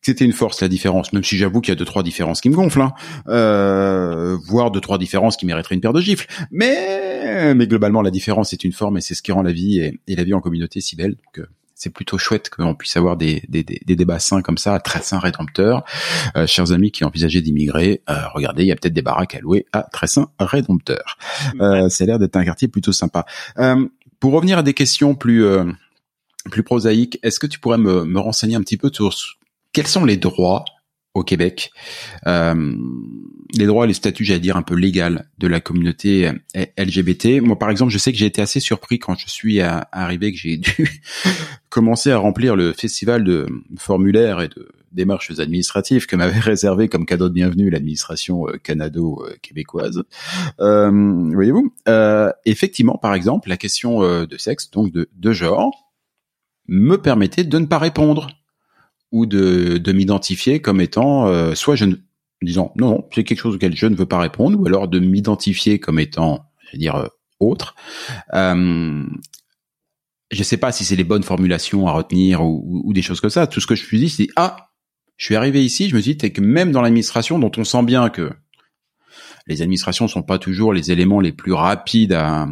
S2: c'était une force la différence, même si j'avoue qu'il y a deux trois différences qui me gonflent, hein. euh, voire deux trois différences qui mériteraient une paire de gifles. Mais mais globalement la différence est une forme et c'est ce qui rend la vie et, la vie en communauté si belle. Donc euh, c'est plutôt chouette qu'on puisse avoir des, des, des, débats sains comme ça, très sains rédempteurs. Euh, chers amis qui envisageaient d'immigrer, euh, regardez, il y a peut-être des baraques à louer à très sains rédempteurs. Euh, ça a l'air d'être un quartier plutôt sympa. pour revenir à des questions plus plus prosaïques, est-ce que tu pourrais me, me renseigner un petit peu sur quels sont les droits au Québec, euh, les droits les statuts, j'allais dire un peu légal de la communauté LGBT. Moi, par exemple, je sais que j'ai été assez surpris quand je suis arrivé que j'ai dû commencer à remplir le festival de formulaires et de démarches administratives que m'avait réservé comme cadeau de bienvenue l'administration canado-québécoise. Voyez-vous, effectivement, par exemple, la question de sexe, donc de, de genre, me permettait de ne pas répondre ou de, de m'identifier comme étant soit je ne disant non, non c'est quelque chose auquel je ne veux pas répondre, ou alors de m'identifier comme étant, je veux dire, euh, autre. Euh, je sais pas si c'est les bonnes formulations à retenir ou, ou, des choses comme ça. Tout ce que je suis dit, c'est ah, je suis arrivé ici, je me suis dit que même dans l'administration, dont on sent bien que les administrations sont pas toujours les éléments les plus rapides à,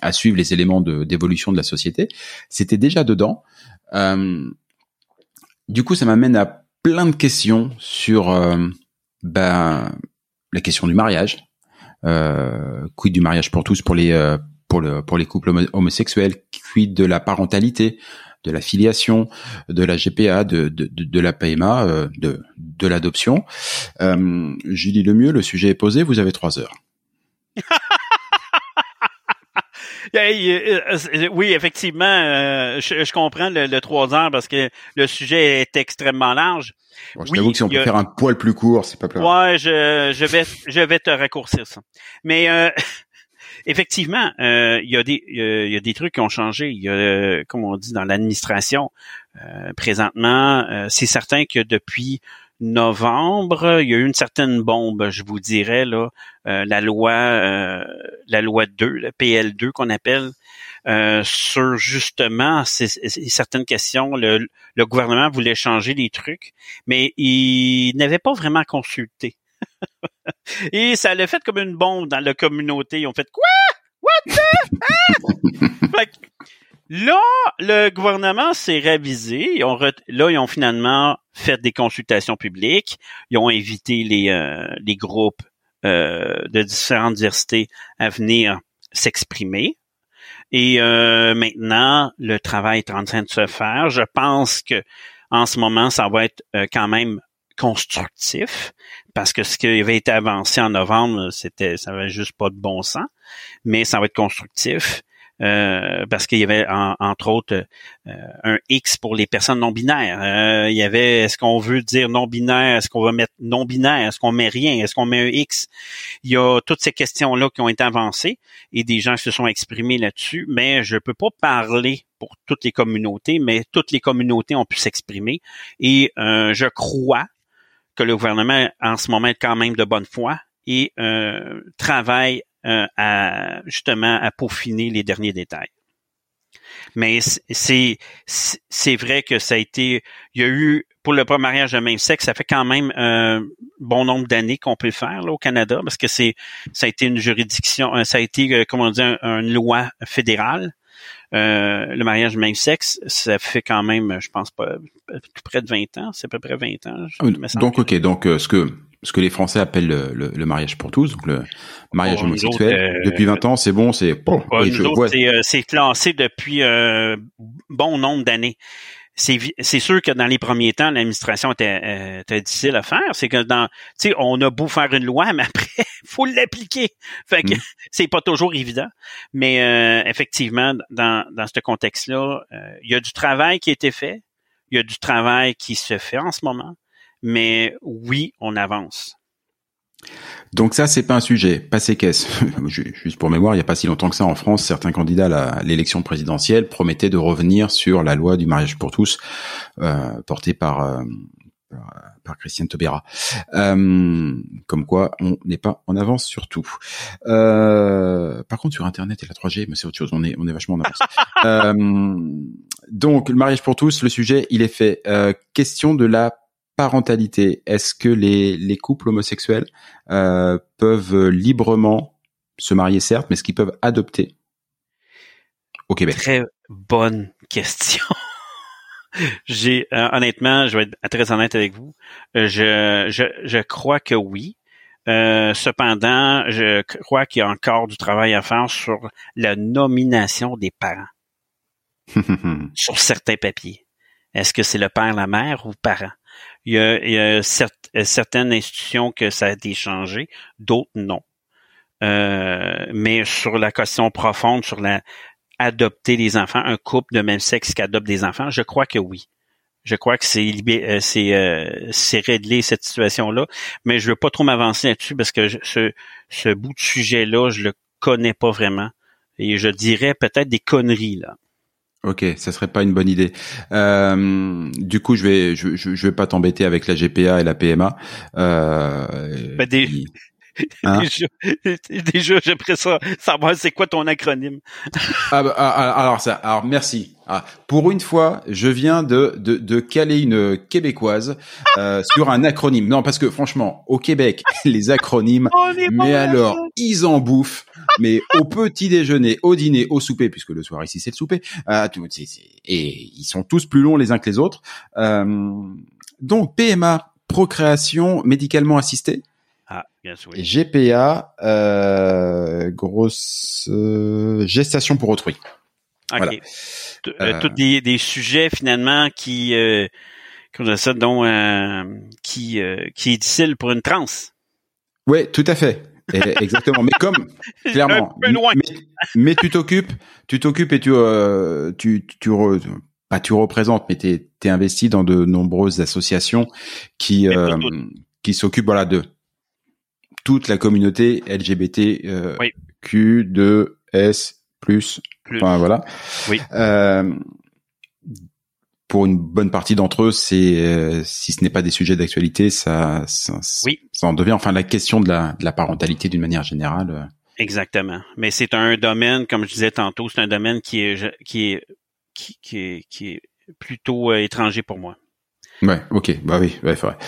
S2: à suivre les éléments d'évolution de, la société, c'était déjà dedans. Euh, du coup, ça m'amène à plein de questions sur euh, ben la question du mariage, euh, quid du mariage pour tous pour les euh, pour le pour les couples homosexuels, quid de la parentalité, de la filiation, de la GPA, de la PMA, euh, de de l'adoption? Julie Lemieux, le sujet est posé. Vous avez trois heures.
S3: Euh, oui, effectivement, je, comprends le, trois heures parce que le sujet est extrêmement large.
S2: je t'avoue que si on peut faire un poil plus court, c'est pas plus
S3: Ouais, je, je vais je vais te raccourcir ça. Mais euh, effectivement, euh, il y a des il y a des trucs qui ont changé. Il y a, comme on dit dans l'administration présentement, c'est certain que depuis novembre, il y a eu une certaine bombe, je vous dirais là, euh, la loi, euh, la loi 2, le PL2 qu'on appelle, euh, sur justement certaines questions. Le, le, gouvernement voulait changer les trucs, mais il n'avait pas vraiment consulté. Et ça l'a fait comme une bombe dans la communauté. Ils ont fait quoi? What the? Là, le gouvernement s'est ont là, ils ont finalement fait des consultations publiques. Ils ont invité les, euh, les groupes euh, de différentes universités à venir s'exprimer. Et euh, maintenant, le travail est en train de se faire. Je pense que en ce moment, ça va être quand même constructif parce que ce qui avait été avancé en novembre, c'était ça avait juste pas de bon sens, mais ça va être constructif. Euh, parce qu'il y avait entre autres euh, un X pour les personnes non binaires. Euh, il y avait est-ce qu'on veut dire non binaire, est-ce qu'on va mettre non binaire, est-ce qu'on met rien, est-ce qu'on met un X? Il y a toutes ces questions-là qui ont été avancées et des gens se sont exprimés là-dessus, mais je peux pas parler pour toutes les communautés, mais toutes les communautés ont pu s'exprimer et je crois que le gouvernement en ce moment est quand même de bonne foi et travaille euh, à justement à peaufiner les derniers détails. Mais c'est c'est vrai que ça a été il y a eu pour le premier mariage de même sexe, ça fait quand même un bon nombre d'années qu'on peut le faire là, au Canada parce que c'est ça a été une juridiction, euh, ça a été euh, comment dire une loi fédérale. Euh, le mariage de même sexe, ça fait quand même, je pense pas, plus près de 20 ans, c'est à peu près 20 ans.
S2: donc ok, donc ce que ce que les Français appellent le, le, mariage pour tous, donc le mariage homosexuel. Euh, depuis 20 ans, c'est bon, c'est bon.
S3: Euh, c'est classé depuis un bon nombre d'années. C'est sûr que dans les premiers temps, l'administration était, était, difficile à faire. C'est que dans, tu sais, on a beau faire une loi, mais après, faut l'appliquer. Fait que mm. c'est pas toujours évident. Mais euh, effectivement, dans, dans ce contexte-là, il y a du travail qui a été fait. Il y a du travail qui se fait en ce moment mais oui, on avance.
S2: Donc ça, c'est pas un sujet. Passé caisse. Juste pour mémoire, il n'y a pas si longtemps que ça en France, certains candidats à l'élection présidentielle promettaient de revenir sur la loi du mariage pour tous, euh, portée par euh, par Christiane Taubira. Euh, comme quoi, on n'est pas en avance sur tout. Euh, par contre, sur Internet et la 3G, mais c'est autre chose. On est on est vachement en avance. donc, le mariage pour tous, le sujet, il est fait. question de la parentalité, est-ce que les, les couples homosexuels euh, peuvent librement se marier, certes, mais est-ce qu'ils peuvent adopter? Au Québec
S3: Très bonne question. J'ai euh, honnêtement, je vais être très honnête avec vous, euh, je, je, je crois que oui. cependant, je crois qu'il y a encore du travail à faire sur la nomination des parents sur certains papiers. Est-ce que c'est le père, la mère ou parent? Il y a, il y a euh, certaines institutions que ça a été changé, d'autres non. Euh, mais sur la question profonde, sur la adopter des enfants, un couple de même sexe qui adopte des enfants, je crois que oui. Je crois que c'est euh, c'est euh, c'est réglé cette situation-là, mais je veux pas trop m'avancer là-dessus parce que ce ce bout de sujet-là, je le connais pas vraiment et je dirais peut-être des conneries là.
S2: Ok, ça serait pas une bonne idée. Euh, du coup, je vais je, je, vais pas t'embêter avec la GPA et la PMA. Euh,
S3: des, Hein? déjà, j'aimerais ça savoir c'est quoi ton acronyme.
S2: Ah, bah, ah, ah, alors ça, alors merci. Ah, pour une fois, je viens de de, de caler une québécoise euh, sur un acronyme. Non, parce que franchement, au Québec, les acronymes, mais alors ils en bouffent. Mais au petit déjeuner, au dîner, au souper, puisque le soir ici c'est le souper, euh, tout, et ils sont tous plus longs les uns que les autres. Euh, donc PMA, procréation médicalement assistée.
S3: Ah, yes,
S2: oui. GPA, euh, grosse euh, gestation pour autrui.
S3: OK. Voilà. Euh, tous des, des, sujets finalement qui, euh, ça, dont, euh, qui, euh, qui est difficile pour une trans.
S2: Oui, tout à fait. Exactement. mais comme clairement, Mais, tu t'occupes, tu t'occupes et tu, euh, tu, tu, pas tu représentes, mais t'es es investi dans de nombreuses associations qui euh, qui s'occupent voilà de toute la communauté LGBT euh, Q, 2, S, plus, enfin voilà.
S3: Oui.
S2: Euh, pour une bonne partie d'entre eux, c'est euh, si ce n'est pas des sujets d'actualité, ça, ça,
S3: oui.
S2: ça en devient enfin la question de la, de la parentalité d'une manière générale. Euh.
S3: Exactement. Mais c'est un domaine, comme je disais tantôt, c'est un domaine qui est qui est qui, qui est, qui est plutôt euh, étranger pour moi.
S2: Ouais, ok, bah oui, ouais, faudrait,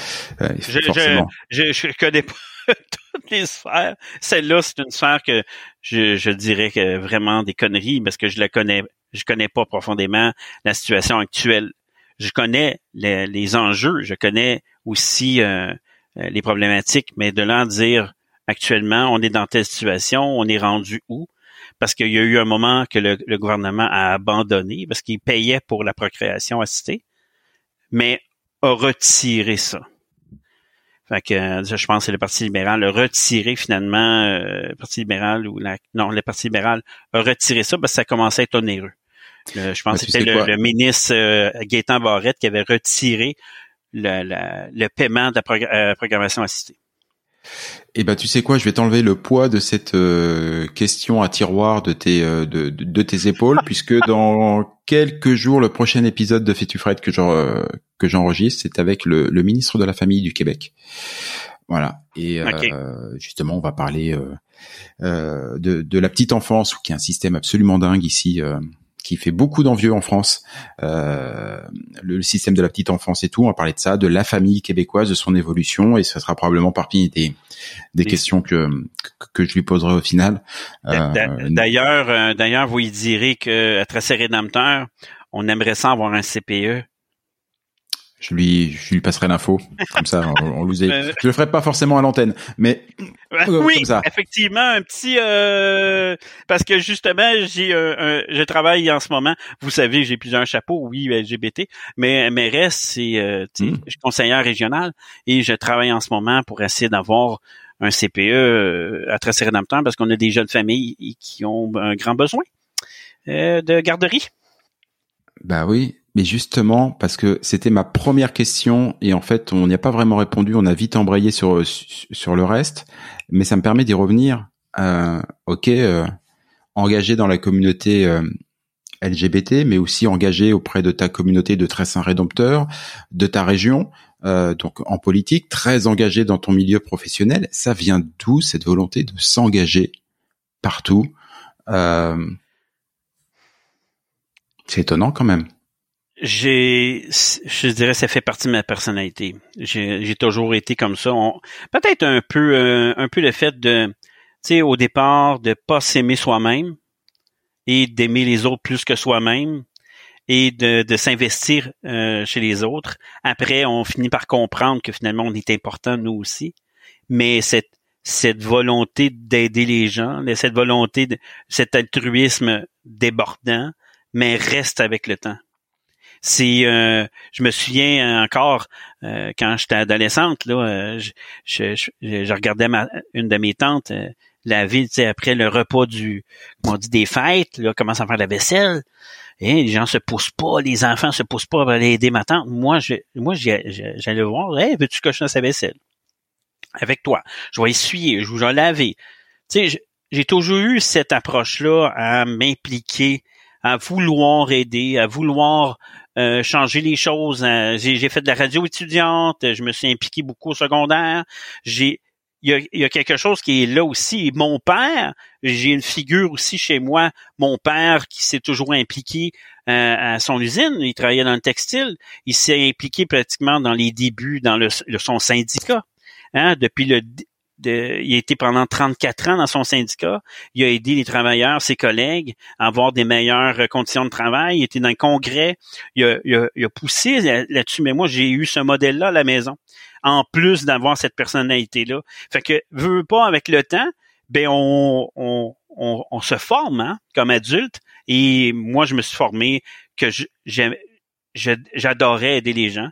S3: je, forcément. Je, je, je connais pas toutes les sphères. Celle-là, c'est une sphère que je, je dirais que vraiment des conneries parce que je la connais, je connais pas profondément la situation actuelle. Je connais les, les enjeux, je connais aussi euh, euh, les problématiques, mais de là dire actuellement, on est dans telle situation, on est rendu où? Parce qu'il y a eu un moment que le, le gouvernement a abandonné parce qu'il payait pour la procréation assistée, mais a retiré ça. Fait que euh, je pense que c'est le Parti libéral a retiré finalement euh, le Parti libéral ou la non le Parti libéral a retiré ça parce que ça commençait à être onéreux. je pense que c'était le, ministre euh, Gaétan Barrette qui avait retiré le, le paiement de la programmation assistée.
S2: Eh ben, tu sais quoi, je vais t'enlever le poids de cette question à tiroir de tes de, de, tes épaules, puisque dans quelques jours, le prochain épisode de Fais-tu Fred que que j'enregistre, c'est avec le, le, ministre de la Famille du Québec. Voilà. Et euh, justement, on va parler euh, euh, de, de, la petite enfance, qui est un système absolument dingue ici, euh, qui fait beaucoup d'envieux en France. Euh, le, système de la petite enfance et tout. On va parler de ça, de la famille québécoise, de son évolution, et ce sera probablement parmi des, des questions que, que, je lui poserai au final.
S3: D'ailleurs, d'ailleurs, vous y direz que à Tracé Rédempteur, on aimerait ça avoir un CPE
S2: je lui, je lui passerai l'info. Comme ça, on, on Je le ferai pas forcément à l'antenne, mais
S3: oui, effectivement, un petit euh, parce que justement, j'ai un, je travaille en ce moment. Vous savez, j'ai plusieurs chapeaux, oui, LGBT, mais mais reste, c'est, euh, hmm. je suis conseillère régional et je travaille en ce moment pour essayer d'avoir un CPE euh, à Tracé Rédempteur parce qu'on a des jeunes familles qui ont un grand besoin euh, de garderie.
S2: Bah oui, mais justement, parce que c'était ma première question et en fait, on n'y a pas vraiment répondu. On a vite embrayé sur sur le reste, mais ça me permet d'y revenir. Euh, ok, euh, engagé dans la communauté euh, LGBT, mais aussi engagé auprès de ta communauté de très saint rédempteurs, de ta région, euh, donc en politique, très engagé dans ton milieu professionnel. Ça vient d'où cette volonté de s'engager partout? Euh, C'est étonnant quand même
S3: j'ai, je dirais, ça fait partie de ma personnalité. J'ai toujours été comme ça. Peut-être un peu, euh, un peu le fait de, tu sais, au départ, de pas s'aimer soi-même et d'aimer les autres plus que soi-même et de, de s'investir euh, chez les autres. Après, on finit par comprendre que finalement, on est important nous aussi. Mais cette, cette volonté d'aider les gens, cette volonté de cet altruisme débordant, mais reste avec le temps c'est euh, je me souviens encore euh, quand j'étais adolescente là euh, je, je, je, regardais ma une de mes tantes laver, tu sais, après le repas du, on dit, des fêtes, là, commence à faire la vaisselle. Et les gens se poussent pas, les enfants se poussent pas à aller aider ma tante. Moi, je, moi, j'allais voir, hey, veux-tu que je fasse la vaisselle? Avec toi. Je vais essuyer, je vais laver. Tu sais, j'ai toujours eu cette approche-là à m'impliquer, à vouloir aider, à vouloir euh, changer les choses. Euh, j'ai fait de la radio étudiante, je me suis impliqué beaucoup au secondaire. J'ai il y, a, quelque chose qui est là aussi. Mon père, j'ai une figure aussi chez moi, mon père qui s'est toujours impliqué euh, à son usine, il travaillait dans le textile, il s'est impliqué pratiquement dans les débuts dans le, son syndicat. Hein, depuis le de, il a été pendant 34 ans dans son syndicat. Il a aidé les travailleurs, ses collègues, à avoir des meilleures conditions de travail. Il était dans le congrès. Il a, il a, poussé là-dessus. Mais moi, j'ai eu ce modèle-là à la maison, en plus d'avoir cette personnalité-là. Fait que, veux pas, avec le temps, ben on, on, on, se forme hein, comme adulte. Et moi, je me suis formé que j'adorais aider les gens,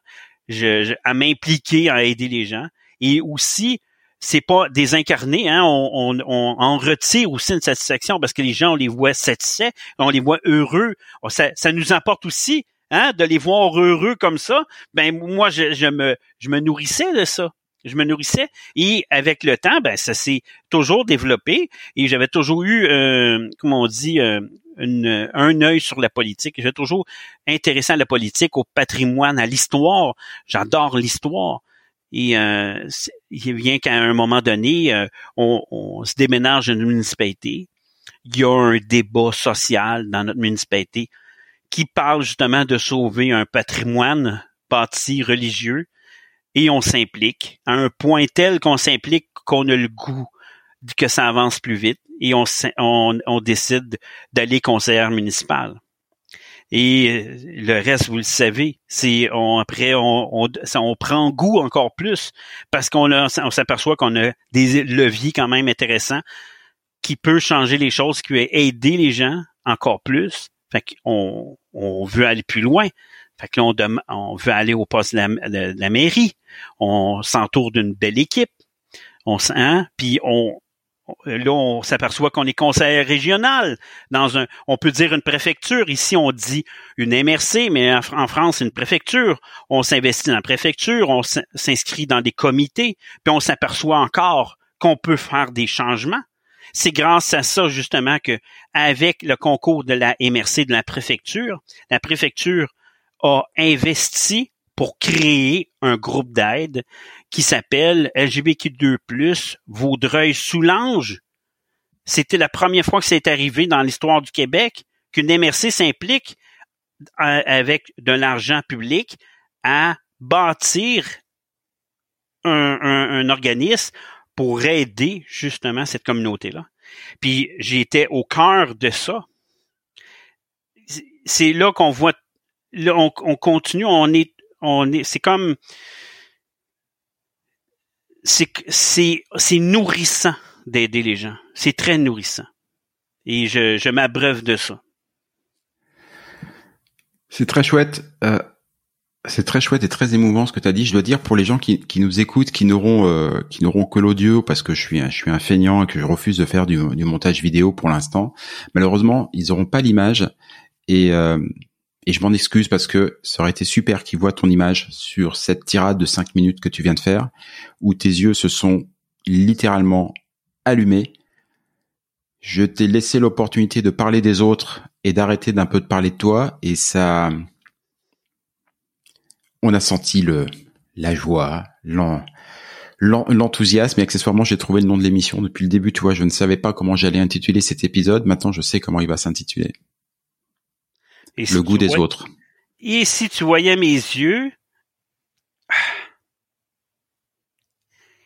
S3: je, à m'impliquer à aider les gens. Et aussi, c'est pas désincarné, hein, on, en retire aussi une satisfaction parce que les gens, on les voit satisfaits, on les voit heureux. Oh, ça, ça nous apporte aussi hein, de les voir heureux comme ça. Ben moi, je, me, nourrissais de ça. Je me nourrissais et avec le temps, ben ça s'est toujours développé et j'avais toujours eu, euh, comment on dit, euh, un œil sur la politique. J'ai toujours intéressé à la politique, au patrimoine, à l'histoire. J'adore l'histoire. Et euh, il vient qu'à un moment donné, euh, on, se déménage dans une municipalité. Il y a un débat social dans notre municipalité qui parle justement de sauver un patrimoine bâti religieux et on s'implique à un point tel qu'on s'implique qu'on a le goût que ça avance plus vite et on, on, on décide d'aller conseiller municipal. Et euh, le reste, vous le savez, c'est on, après on, on, on, prend goût encore plus parce qu'on on s'aperçoit qu'on a des leviers quand même intéressants qui peut changer les choses, qui peut aider les gens encore plus. Fait qu'on on veut aller plus loin. Fait que on, on veut aller au poste de la, la mairie. On s'entoure d'une belle équipe. On hein, puis on, là, on s'aperçoit qu'on est conseiller régional dans un, on peut dire une préfecture. Ici, on dit une MRC, mais en France, une préfecture. On s'investit dans la préfecture, on s'inscrit dans des comités, puis on s'aperçoit encore qu'on peut faire des changements. C'est grâce à ça, justement, que avec le concours de la MRC de la préfecture, la préfecture a investi pour créer un groupe d'aide qui s'appelle LGBTQ2+, Vaudreuil-Soulanges. C'était la première fois que c'est arrivé dans l'histoire du Québec qu'une MRC s'implique euh, avec de l'argent public à bâtir un, organisme pour aider justement cette communauté-là. Puis j'étais au cœur de ça. C'est là qu'on voit, là on, on continue, on est on est, c'est comme, c'est, c'est, c'est nourrissant d'aider les gens. C'est très nourrissant. Et je, je m'abreuve de ça.
S2: C'est très chouette. Euh, c'est très chouette et très émouvant ce que tu as dit. Je dois dire pour les gens qui, qui nous écoutent, qui n'auront euh, qui n'auront que l'audio parce que je suis un, je suis un feignant et que je refuse de faire du, du montage vidéo pour l'instant. Malheureusement, ils n'auront pas l'image et euh, et je m'en excuse parce que ça aurait été super qu'ils voient ton image sur cette tirade de 5 minutes que tu viens de faire, où tes yeux se sont littéralement allumés. Je t'ai laissé l'opportunité de parler des autres et d'arrêter d'un peu de parler de toi, et ça, on a senti le, la joie, l'enthousiasme. Et accessoirement j'ai trouvé le nom de l'émission depuis le début tu vois. Je ne savais pas comment j'allais intituler cet épisode. Maintenant je sais comment il va s'intituler le goût des autres.
S3: Et si tu voyais mes yeux,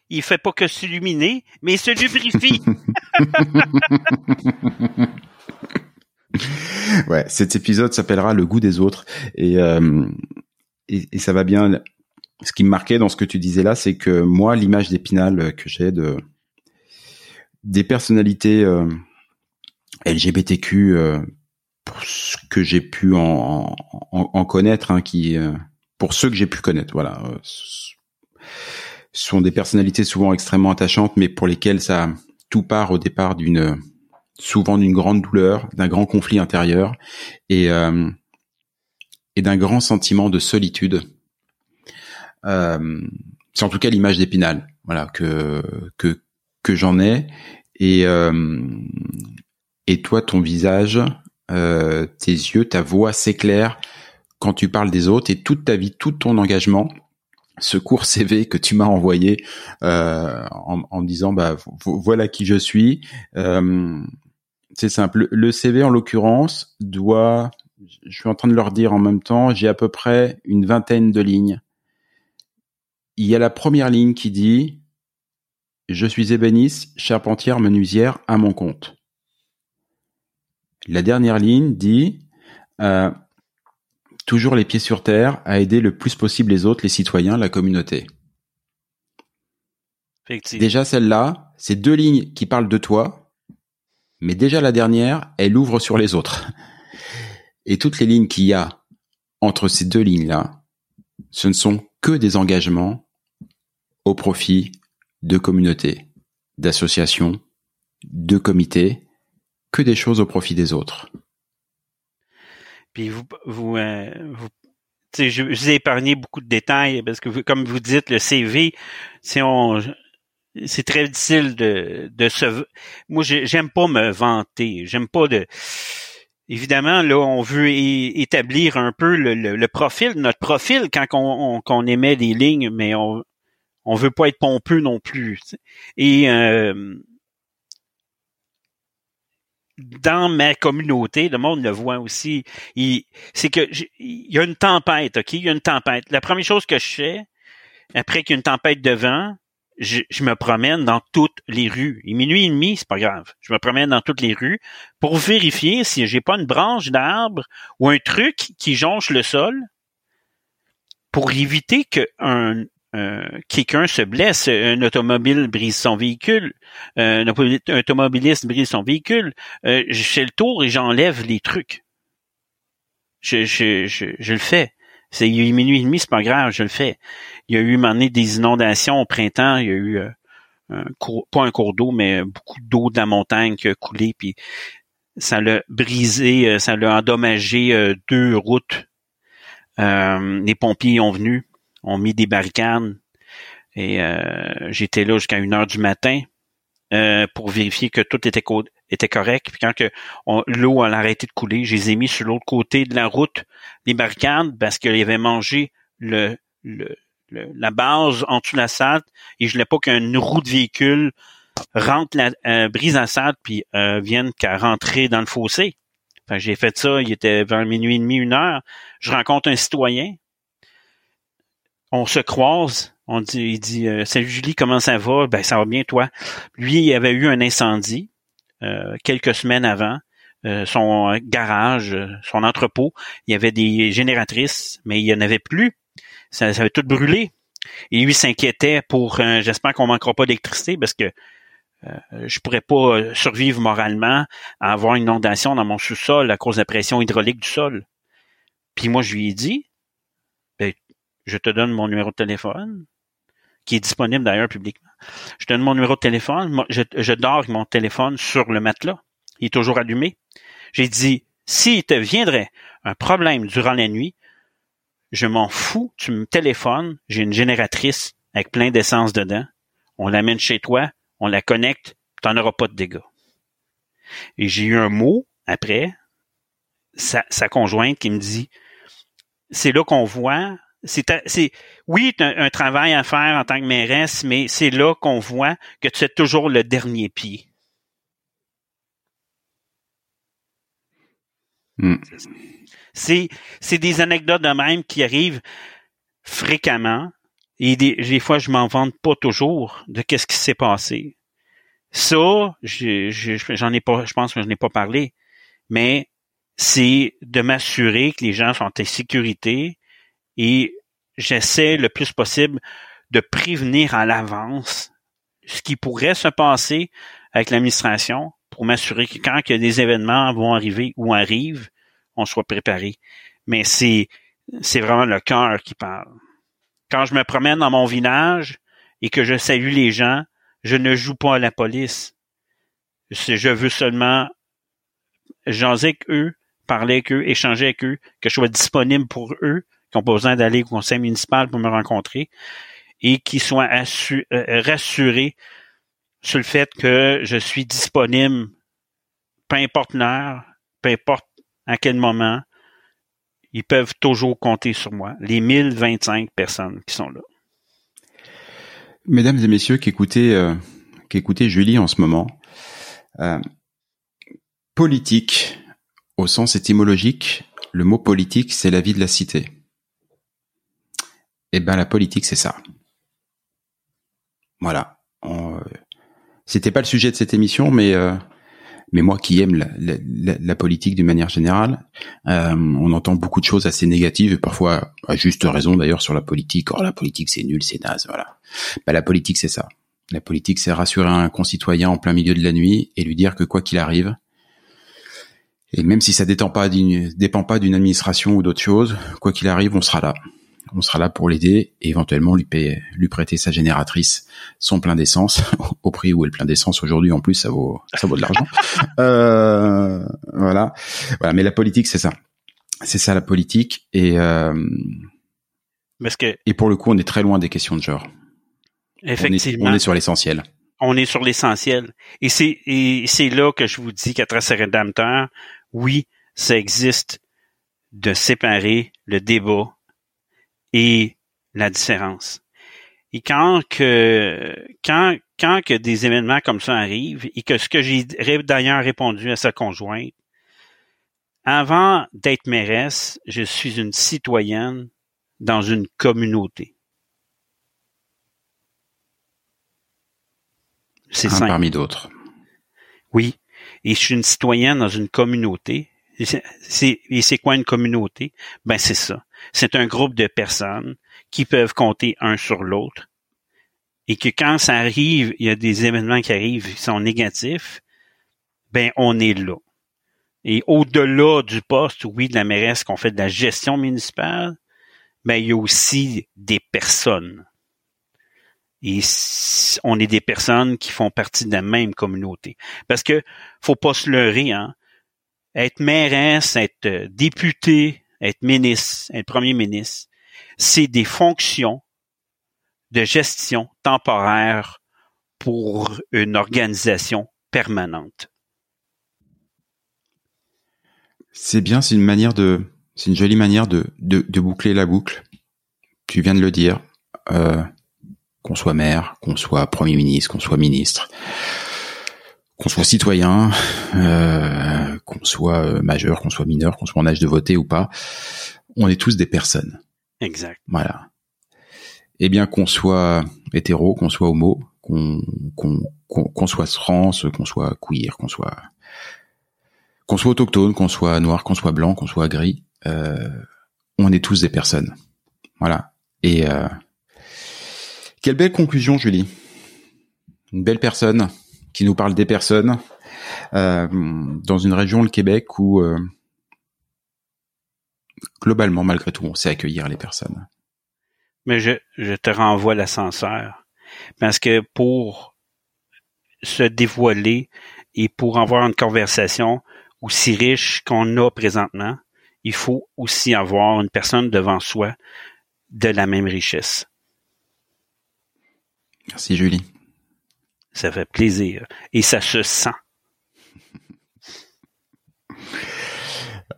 S3: il fait pas que s'illuminer, mais se lubrifie.
S2: ouais, cet épisode s'appellera Le goût des autres et, euh, et, ça va bien. Ce qui me marquait dans ce que tu disais là, c'est que moi, l'image d'Épinal que j'ai de des personnalités euh, LGBTQ euh, pour ce que j'ai pu en, en, connaître, hein, qui euh, pour ceux que j'ai pu connaître, voilà, euh, sont des personnalités souvent extrêmement attachantes, mais pour lesquelles ça tout part au départ d'une souvent d'une grande douleur, d'un grand conflit intérieur et euh, et d'un grand sentiment de solitude. Euh, c'est en tout cas l'image d'Épinal, voilà que que que j'en ai et euh, et toi ton visage, euh, tes yeux, ta voix s'éclaire quand tu parles des autres et toute ta vie, tout ton engagement ce court CV que tu m'as envoyé euh, en, disant bah voilà qui je suis. Euh, c'est simple. Le CV en l'occurrence doit, je suis en train de leur dire en même temps, j'ai à peu près une vingtaine de lignes. Il y a la première ligne qui dit je suis ébéniste, charpentière, menuisière à mon compte. La dernière ligne dit euh, toujours les pieds sur terre, à aider le plus possible les autres, les citoyens, la communauté. Déjà celle-là, c'est deux lignes qui parlent de toi, mais déjà la dernière, elle ouvre sur les autres. Et toutes les lignes qu'il y a entre ces deux lignes-là, ce ne sont que des engagements au profit de communautés, d'associations, de comités, que des choses au profit des autres.
S3: Puis vous, vous, euh, vous je, vous ai épargné beaucoup de détails parce que, vous, comme vous dites, le CV, c'est on, c'est très difficile de, de se. Moi, j'aime pas me vanter. J'aime pas de. Évidemment, là, on veut établir un peu le, le, profil, notre profil quand on, on, émet des lignes, mais on on veut pas être pompeux non plus. Et euh, dans ma communauté, le monde le voit aussi. C'est que il y a une tempête, ok? Il y a une tempête. La première chose que je fais, après qu'il y a une tempête de vent, je, me promène dans toutes les rues. Et minuit et demi, c'est pas grave. Je me promène dans toutes les rues pour vérifier si j'ai pas une branche d'arbre ou un truc qui jonche le sol pour éviter qu'un euh, quelqu'un se blesse, un automobile brise son véhicule, un automobiliste brise son véhicule, euh, je fais le tour et j'enlève les trucs. Je, le fais. C'est il y a minuit et demi, c'est pas grave, je le fais. Il y a eu m'en des inondations au printemps, il y a eu euh, un cours, pas un cours d'eau, mais beaucoup d'eau de la montagne qui a coulé, puis ça l'a brisé, ça l'a endommagé deux routes. les pompiers ont venu ont mis des barricades et euh, j'étais là jusqu'à une heure du matin euh, pour vérifier que tout était, correct. Puis quand que l'eau a arrêté de couler, je les ai mis sur l'autre côté de la route des barricades parce qu'ils avaient mangé le, la base en dessous de la salle et je voulais pas qu'une roue de véhicule rentre la, euh, brise la salle puis euh, vienne qu'à rentrer dans le fossé. J'ai fait ça, il était vers minuit et demi, une heure. Je rencontre un citoyen on se croise, on dit, il dit euh, Salut Julie, comment ça va? Ben ça va bien toi? Lui, il avait eu un incendie euh, quelques semaines avant. Euh, son garage, son entrepôt, il y avait des génératrices, mais il n'y en avait plus. Ça, ça avait tout brûlé. Et lui s'inquiétait pour j'espère qu'on manquera pas d'électricité parce que je pourrais pas survivre moralement à avoir une inondation dans mon sous-sol à cause de la pression hydraulique du sol. Puis moi, je lui ai dit, je te donne mon numéro de téléphone, qui est disponible d'ailleurs publiquement. Je te donne mon numéro de téléphone, je, dors avec mon téléphone sur le matelas. Il est toujours allumé. J'ai dit, s'il te viendrait un problème durant la nuit, je m'en fous, tu me téléphones, j'ai une génératrice avec plein d'essence dedans, on l'amène chez toi, on la connecte, tu n'en auras pas de dégâts. Et j'ai eu un mot après, sa conjointe qui me dit, c'est là qu'on voit c'est, oui, tu un, travail à faire en tant que mairesse, mais c'est là qu'on voit que tu es toujours le dernier pied. Hmm. C'est, c'est des anecdotes de même qui arrivent fréquemment. Et des, fois, je m'en vante pas toujours de qu'est-ce qui s'est passé. Ça, j'en ai pas, je pense que je n'ai pas parlé, mais c'est de m'assurer que les gens sont en sécurité, et j'essaie le plus possible de prévenir à l'avance ce qui pourrait se passer avec l'administration pour m'assurer que quand que des événements vont arriver ou arrivent, on soit préparé. Mais c'est c'est vraiment le cœur qui parle. Quand je me promène dans mon village et que je salue les gens, je ne joue pas à la police. je veux seulement jaser avec eux, parler avec eux, échanger avec eux, que je sois disponible pour eux, qui n'ont pas besoin d'aller au conseil municipal pour me rencontrer, et qu'ils soient euh, rassurés sur le fait que je suis disponible, peu importe l'heure, peu importe à quel moment, ils peuvent toujours compter sur moi, les 1025 personnes qui sont là.
S2: Mesdames et messieurs qui écoutez, euh, qui Julie en ce moment, euh, politique, au sens étymologique, le mot politique, c'est la vie de la cité. Eh ben, la politique, c'est ça. Voilà. Euh, c'était pas le sujet de cette émission, mais euh, mais moi qui aime la, politique d'une manière générale, euh, on entend beaucoup de choses assez négatives et parfois à juste raison d'ailleurs sur la politique. Oh la politique c'est nul, c'est naze, voilà. Bah, la politique c'est ça. La politique c'est rassurer un concitoyen en plein milieu de la nuit et lui dire que quoi qu'il arrive, et même si ça dépend pas d'une administration ou d'autre chose, quoi qu'il arrive, on sera là on sera là pour l'aider et éventuellement lui, payer, lui prêter sa génératrice son plein d'essence au prix où est le plein d'essence aujourd'hui en plus ça vaut ça vaut de l'argent. Euh, voilà. Voilà mais la politique c'est ça. C'est ça la politique. Et euh,
S3: Parce que
S2: et pour le coup on est très loin des questions de genre.
S3: Effectivement.
S2: on est, sur l'essentiel.
S3: On est sur l'essentiel. Et c'est et c'est là que je vous dis qu'à travers rédempteur oui ça existe de séparer le débat et la différence. Et quand que quand quand que des événements comme ça arrivent et que ce que j'ai d'ailleurs répondu à sa conjointe, avant d'être mairesse, je suis une citoyenne dans une communauté.
S2: C'est simple. Parmi d'autres.
S3: Oui. Et je suis une citoyenne dans une communauté. Et c'est quoi une communauté? Ben, c'est ça c'est un groupe de personnes qui peuvent compter un sur l'autre et que quand ça arrive, il y a des événements qui arrivent qui sont négatifs, ben on est là. Et au-delà du poste, oui, de la mairesse qu'on fait de la gestion municipale, ben il y a aussi des personnes. Et on est des personnes qui font partie de la même communauté. Parce que faut pas se leurrer, hein. Être mairesse, être euh, député, être ministre, être premier ministre, c'est des fonctions de gestion temporaire pour une organisation permanente.
S2: C'est bien, c'est une manière de, c'est une jolie manière de, de, boucler la boucle. Tu viens de le dire, euh, qu'on soit maire, qu'on soit premier ministre, qu'on soit ministre, qu'on soit citoyen, euh, qu'on soit euh, majeur, qu'on soit mineur, qu'on soit en âge de voter ou pas, on est tous des personnes.
S3: Exact.
S2: Voilà. Et bien qu'on soit hétéro, qu'on soit homo, qu'on qu'on soit trans, qu'on soit queer, qu'on soit qu'on soit autochtone, qu'on soit noir, qu'on soit blanc, qu'on soit gris, euh, on est tous des personnes. Voilà. Et euh, quelle belle conclusion, Julie. Une belle personne qui nous parle des personnes euh, dans une région, le Québec, où euh, globalement, malgré tout, on sait accueillir les personnes.
S3: Mais je, je te renvoie l'ascenseur. Parce que pour se dévoiler et pour avoir une conversation aussi riche qu'on a présentement, il faut aussi avoir une personne devant soi de la même richesse.
S2: Merci Julie.
S3: Ça fait plaisir. Et ça se sent.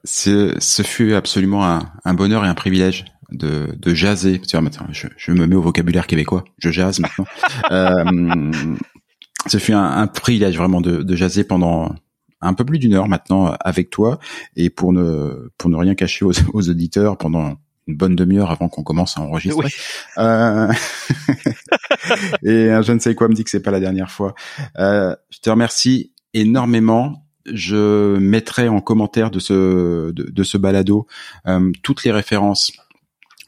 S2: Ce, ce fut absolument un, un, bonheur et un privilège de, de jaser. Je, je, me mets au vocabulaire québécois. Je jase maintenant. euh, ce fut un, un, privilège vraiment de, de jaser pendant un peu plus d'une heure maintenant avec toi et pour ne pour ne rien cacher aux, aux auditeurs pendant une bonne demi-heure avant qu'on commence à enregistrer. Euh... et je ne sais quoi me dit que c'est pas la dernière fois. Euh, je te remercie énormément. Je mettrai en commentaire de ce de, ce balado euh, toutes les références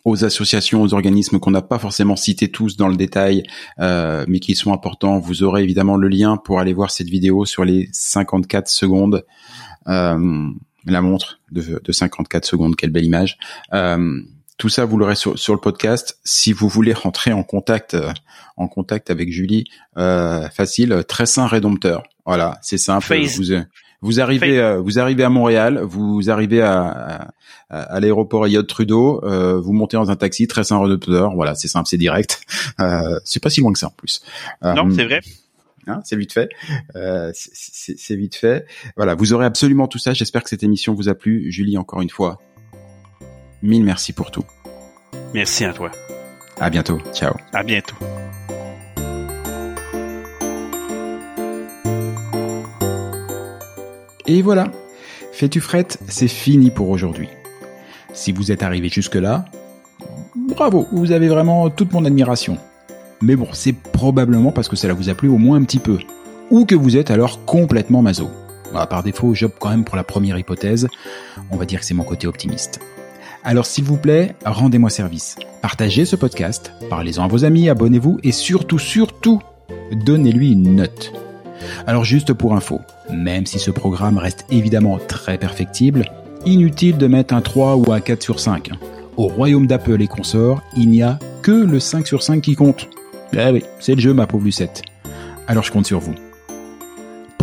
S2: aux associations, aux organismes qu'on n'a pas forcément cités tous dans le détail, euh, mais qui sont importants. Vous aurez évidemment le lien pour aller voir cette vidéo sur les 54 secondes. Euh, la montre de, de 54 secondes, quelle belle image, euh, tout ça, vous l'aurez sur, sur le podcast. Si vous voulez rentrer en contact, euh, en contact avec Julie, euh, facile, très sain rédempteur. Voilà, c'est simple.
S3: Face.
S2: Vous, vous arrivez, euh, vous arrivez à Montréal, vous arrivez à, à, à l'aéroport Yod Trudeau, euh, vous montez dans un taxi, très sain rédempteur. Voilà, c'est simple, c'est direct. Euh, c'est pas si loin que ça en plus.
S3: Non,
S2: Euh,
S3: c'est vrai.
S2: Hein, c'est vite fait. Euh, c'est vite fait. Voilà, vous aurez absolument tout ça. J'espère que cette émission vous a plu. Julie, encore une fois, mille merci pour tout.
S3: Merci à toi.
S2: À bientôt. Ciao.
S3: À bientôt.
S2: Et voilà. Fais-tu frette, c'est fini pour aujourd'hui. Si vous êtes arrivé jusque-là, bravo, vous avez vraiment toute mon admiration. Mais bon, c'est probablement parce que cela vous a plu au moins un petit peu. Ou que vous êtes alors complètement maso. Bah, par défaut, j'opte quand même pour la première hypothèse. On va dire que c'est mon côté optimiste. Alors s'il vous plaît, rendez-moi service. Partagez ce podcast, parlez-en à vos amis, abonnez-vous et surtout, surtout, donnez-lui une note. Alors juste pour info, même si ce programme reste évidemment très perfectible, inutile de mettre un 3 ou un 4 sur 5. Au royaume d'Apple et consorts, il n'y a que le 5 sur 5 qui compte. Eh oui, c'est le jeu ma pauvre Lucette. Alors je compte sur vous.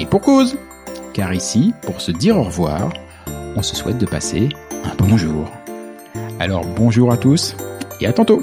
S2: Et pour cause. Car ici, pour se dire au revoir, on se souhaite de passer un bonjour. Alors bonjour à tous et à tantôt.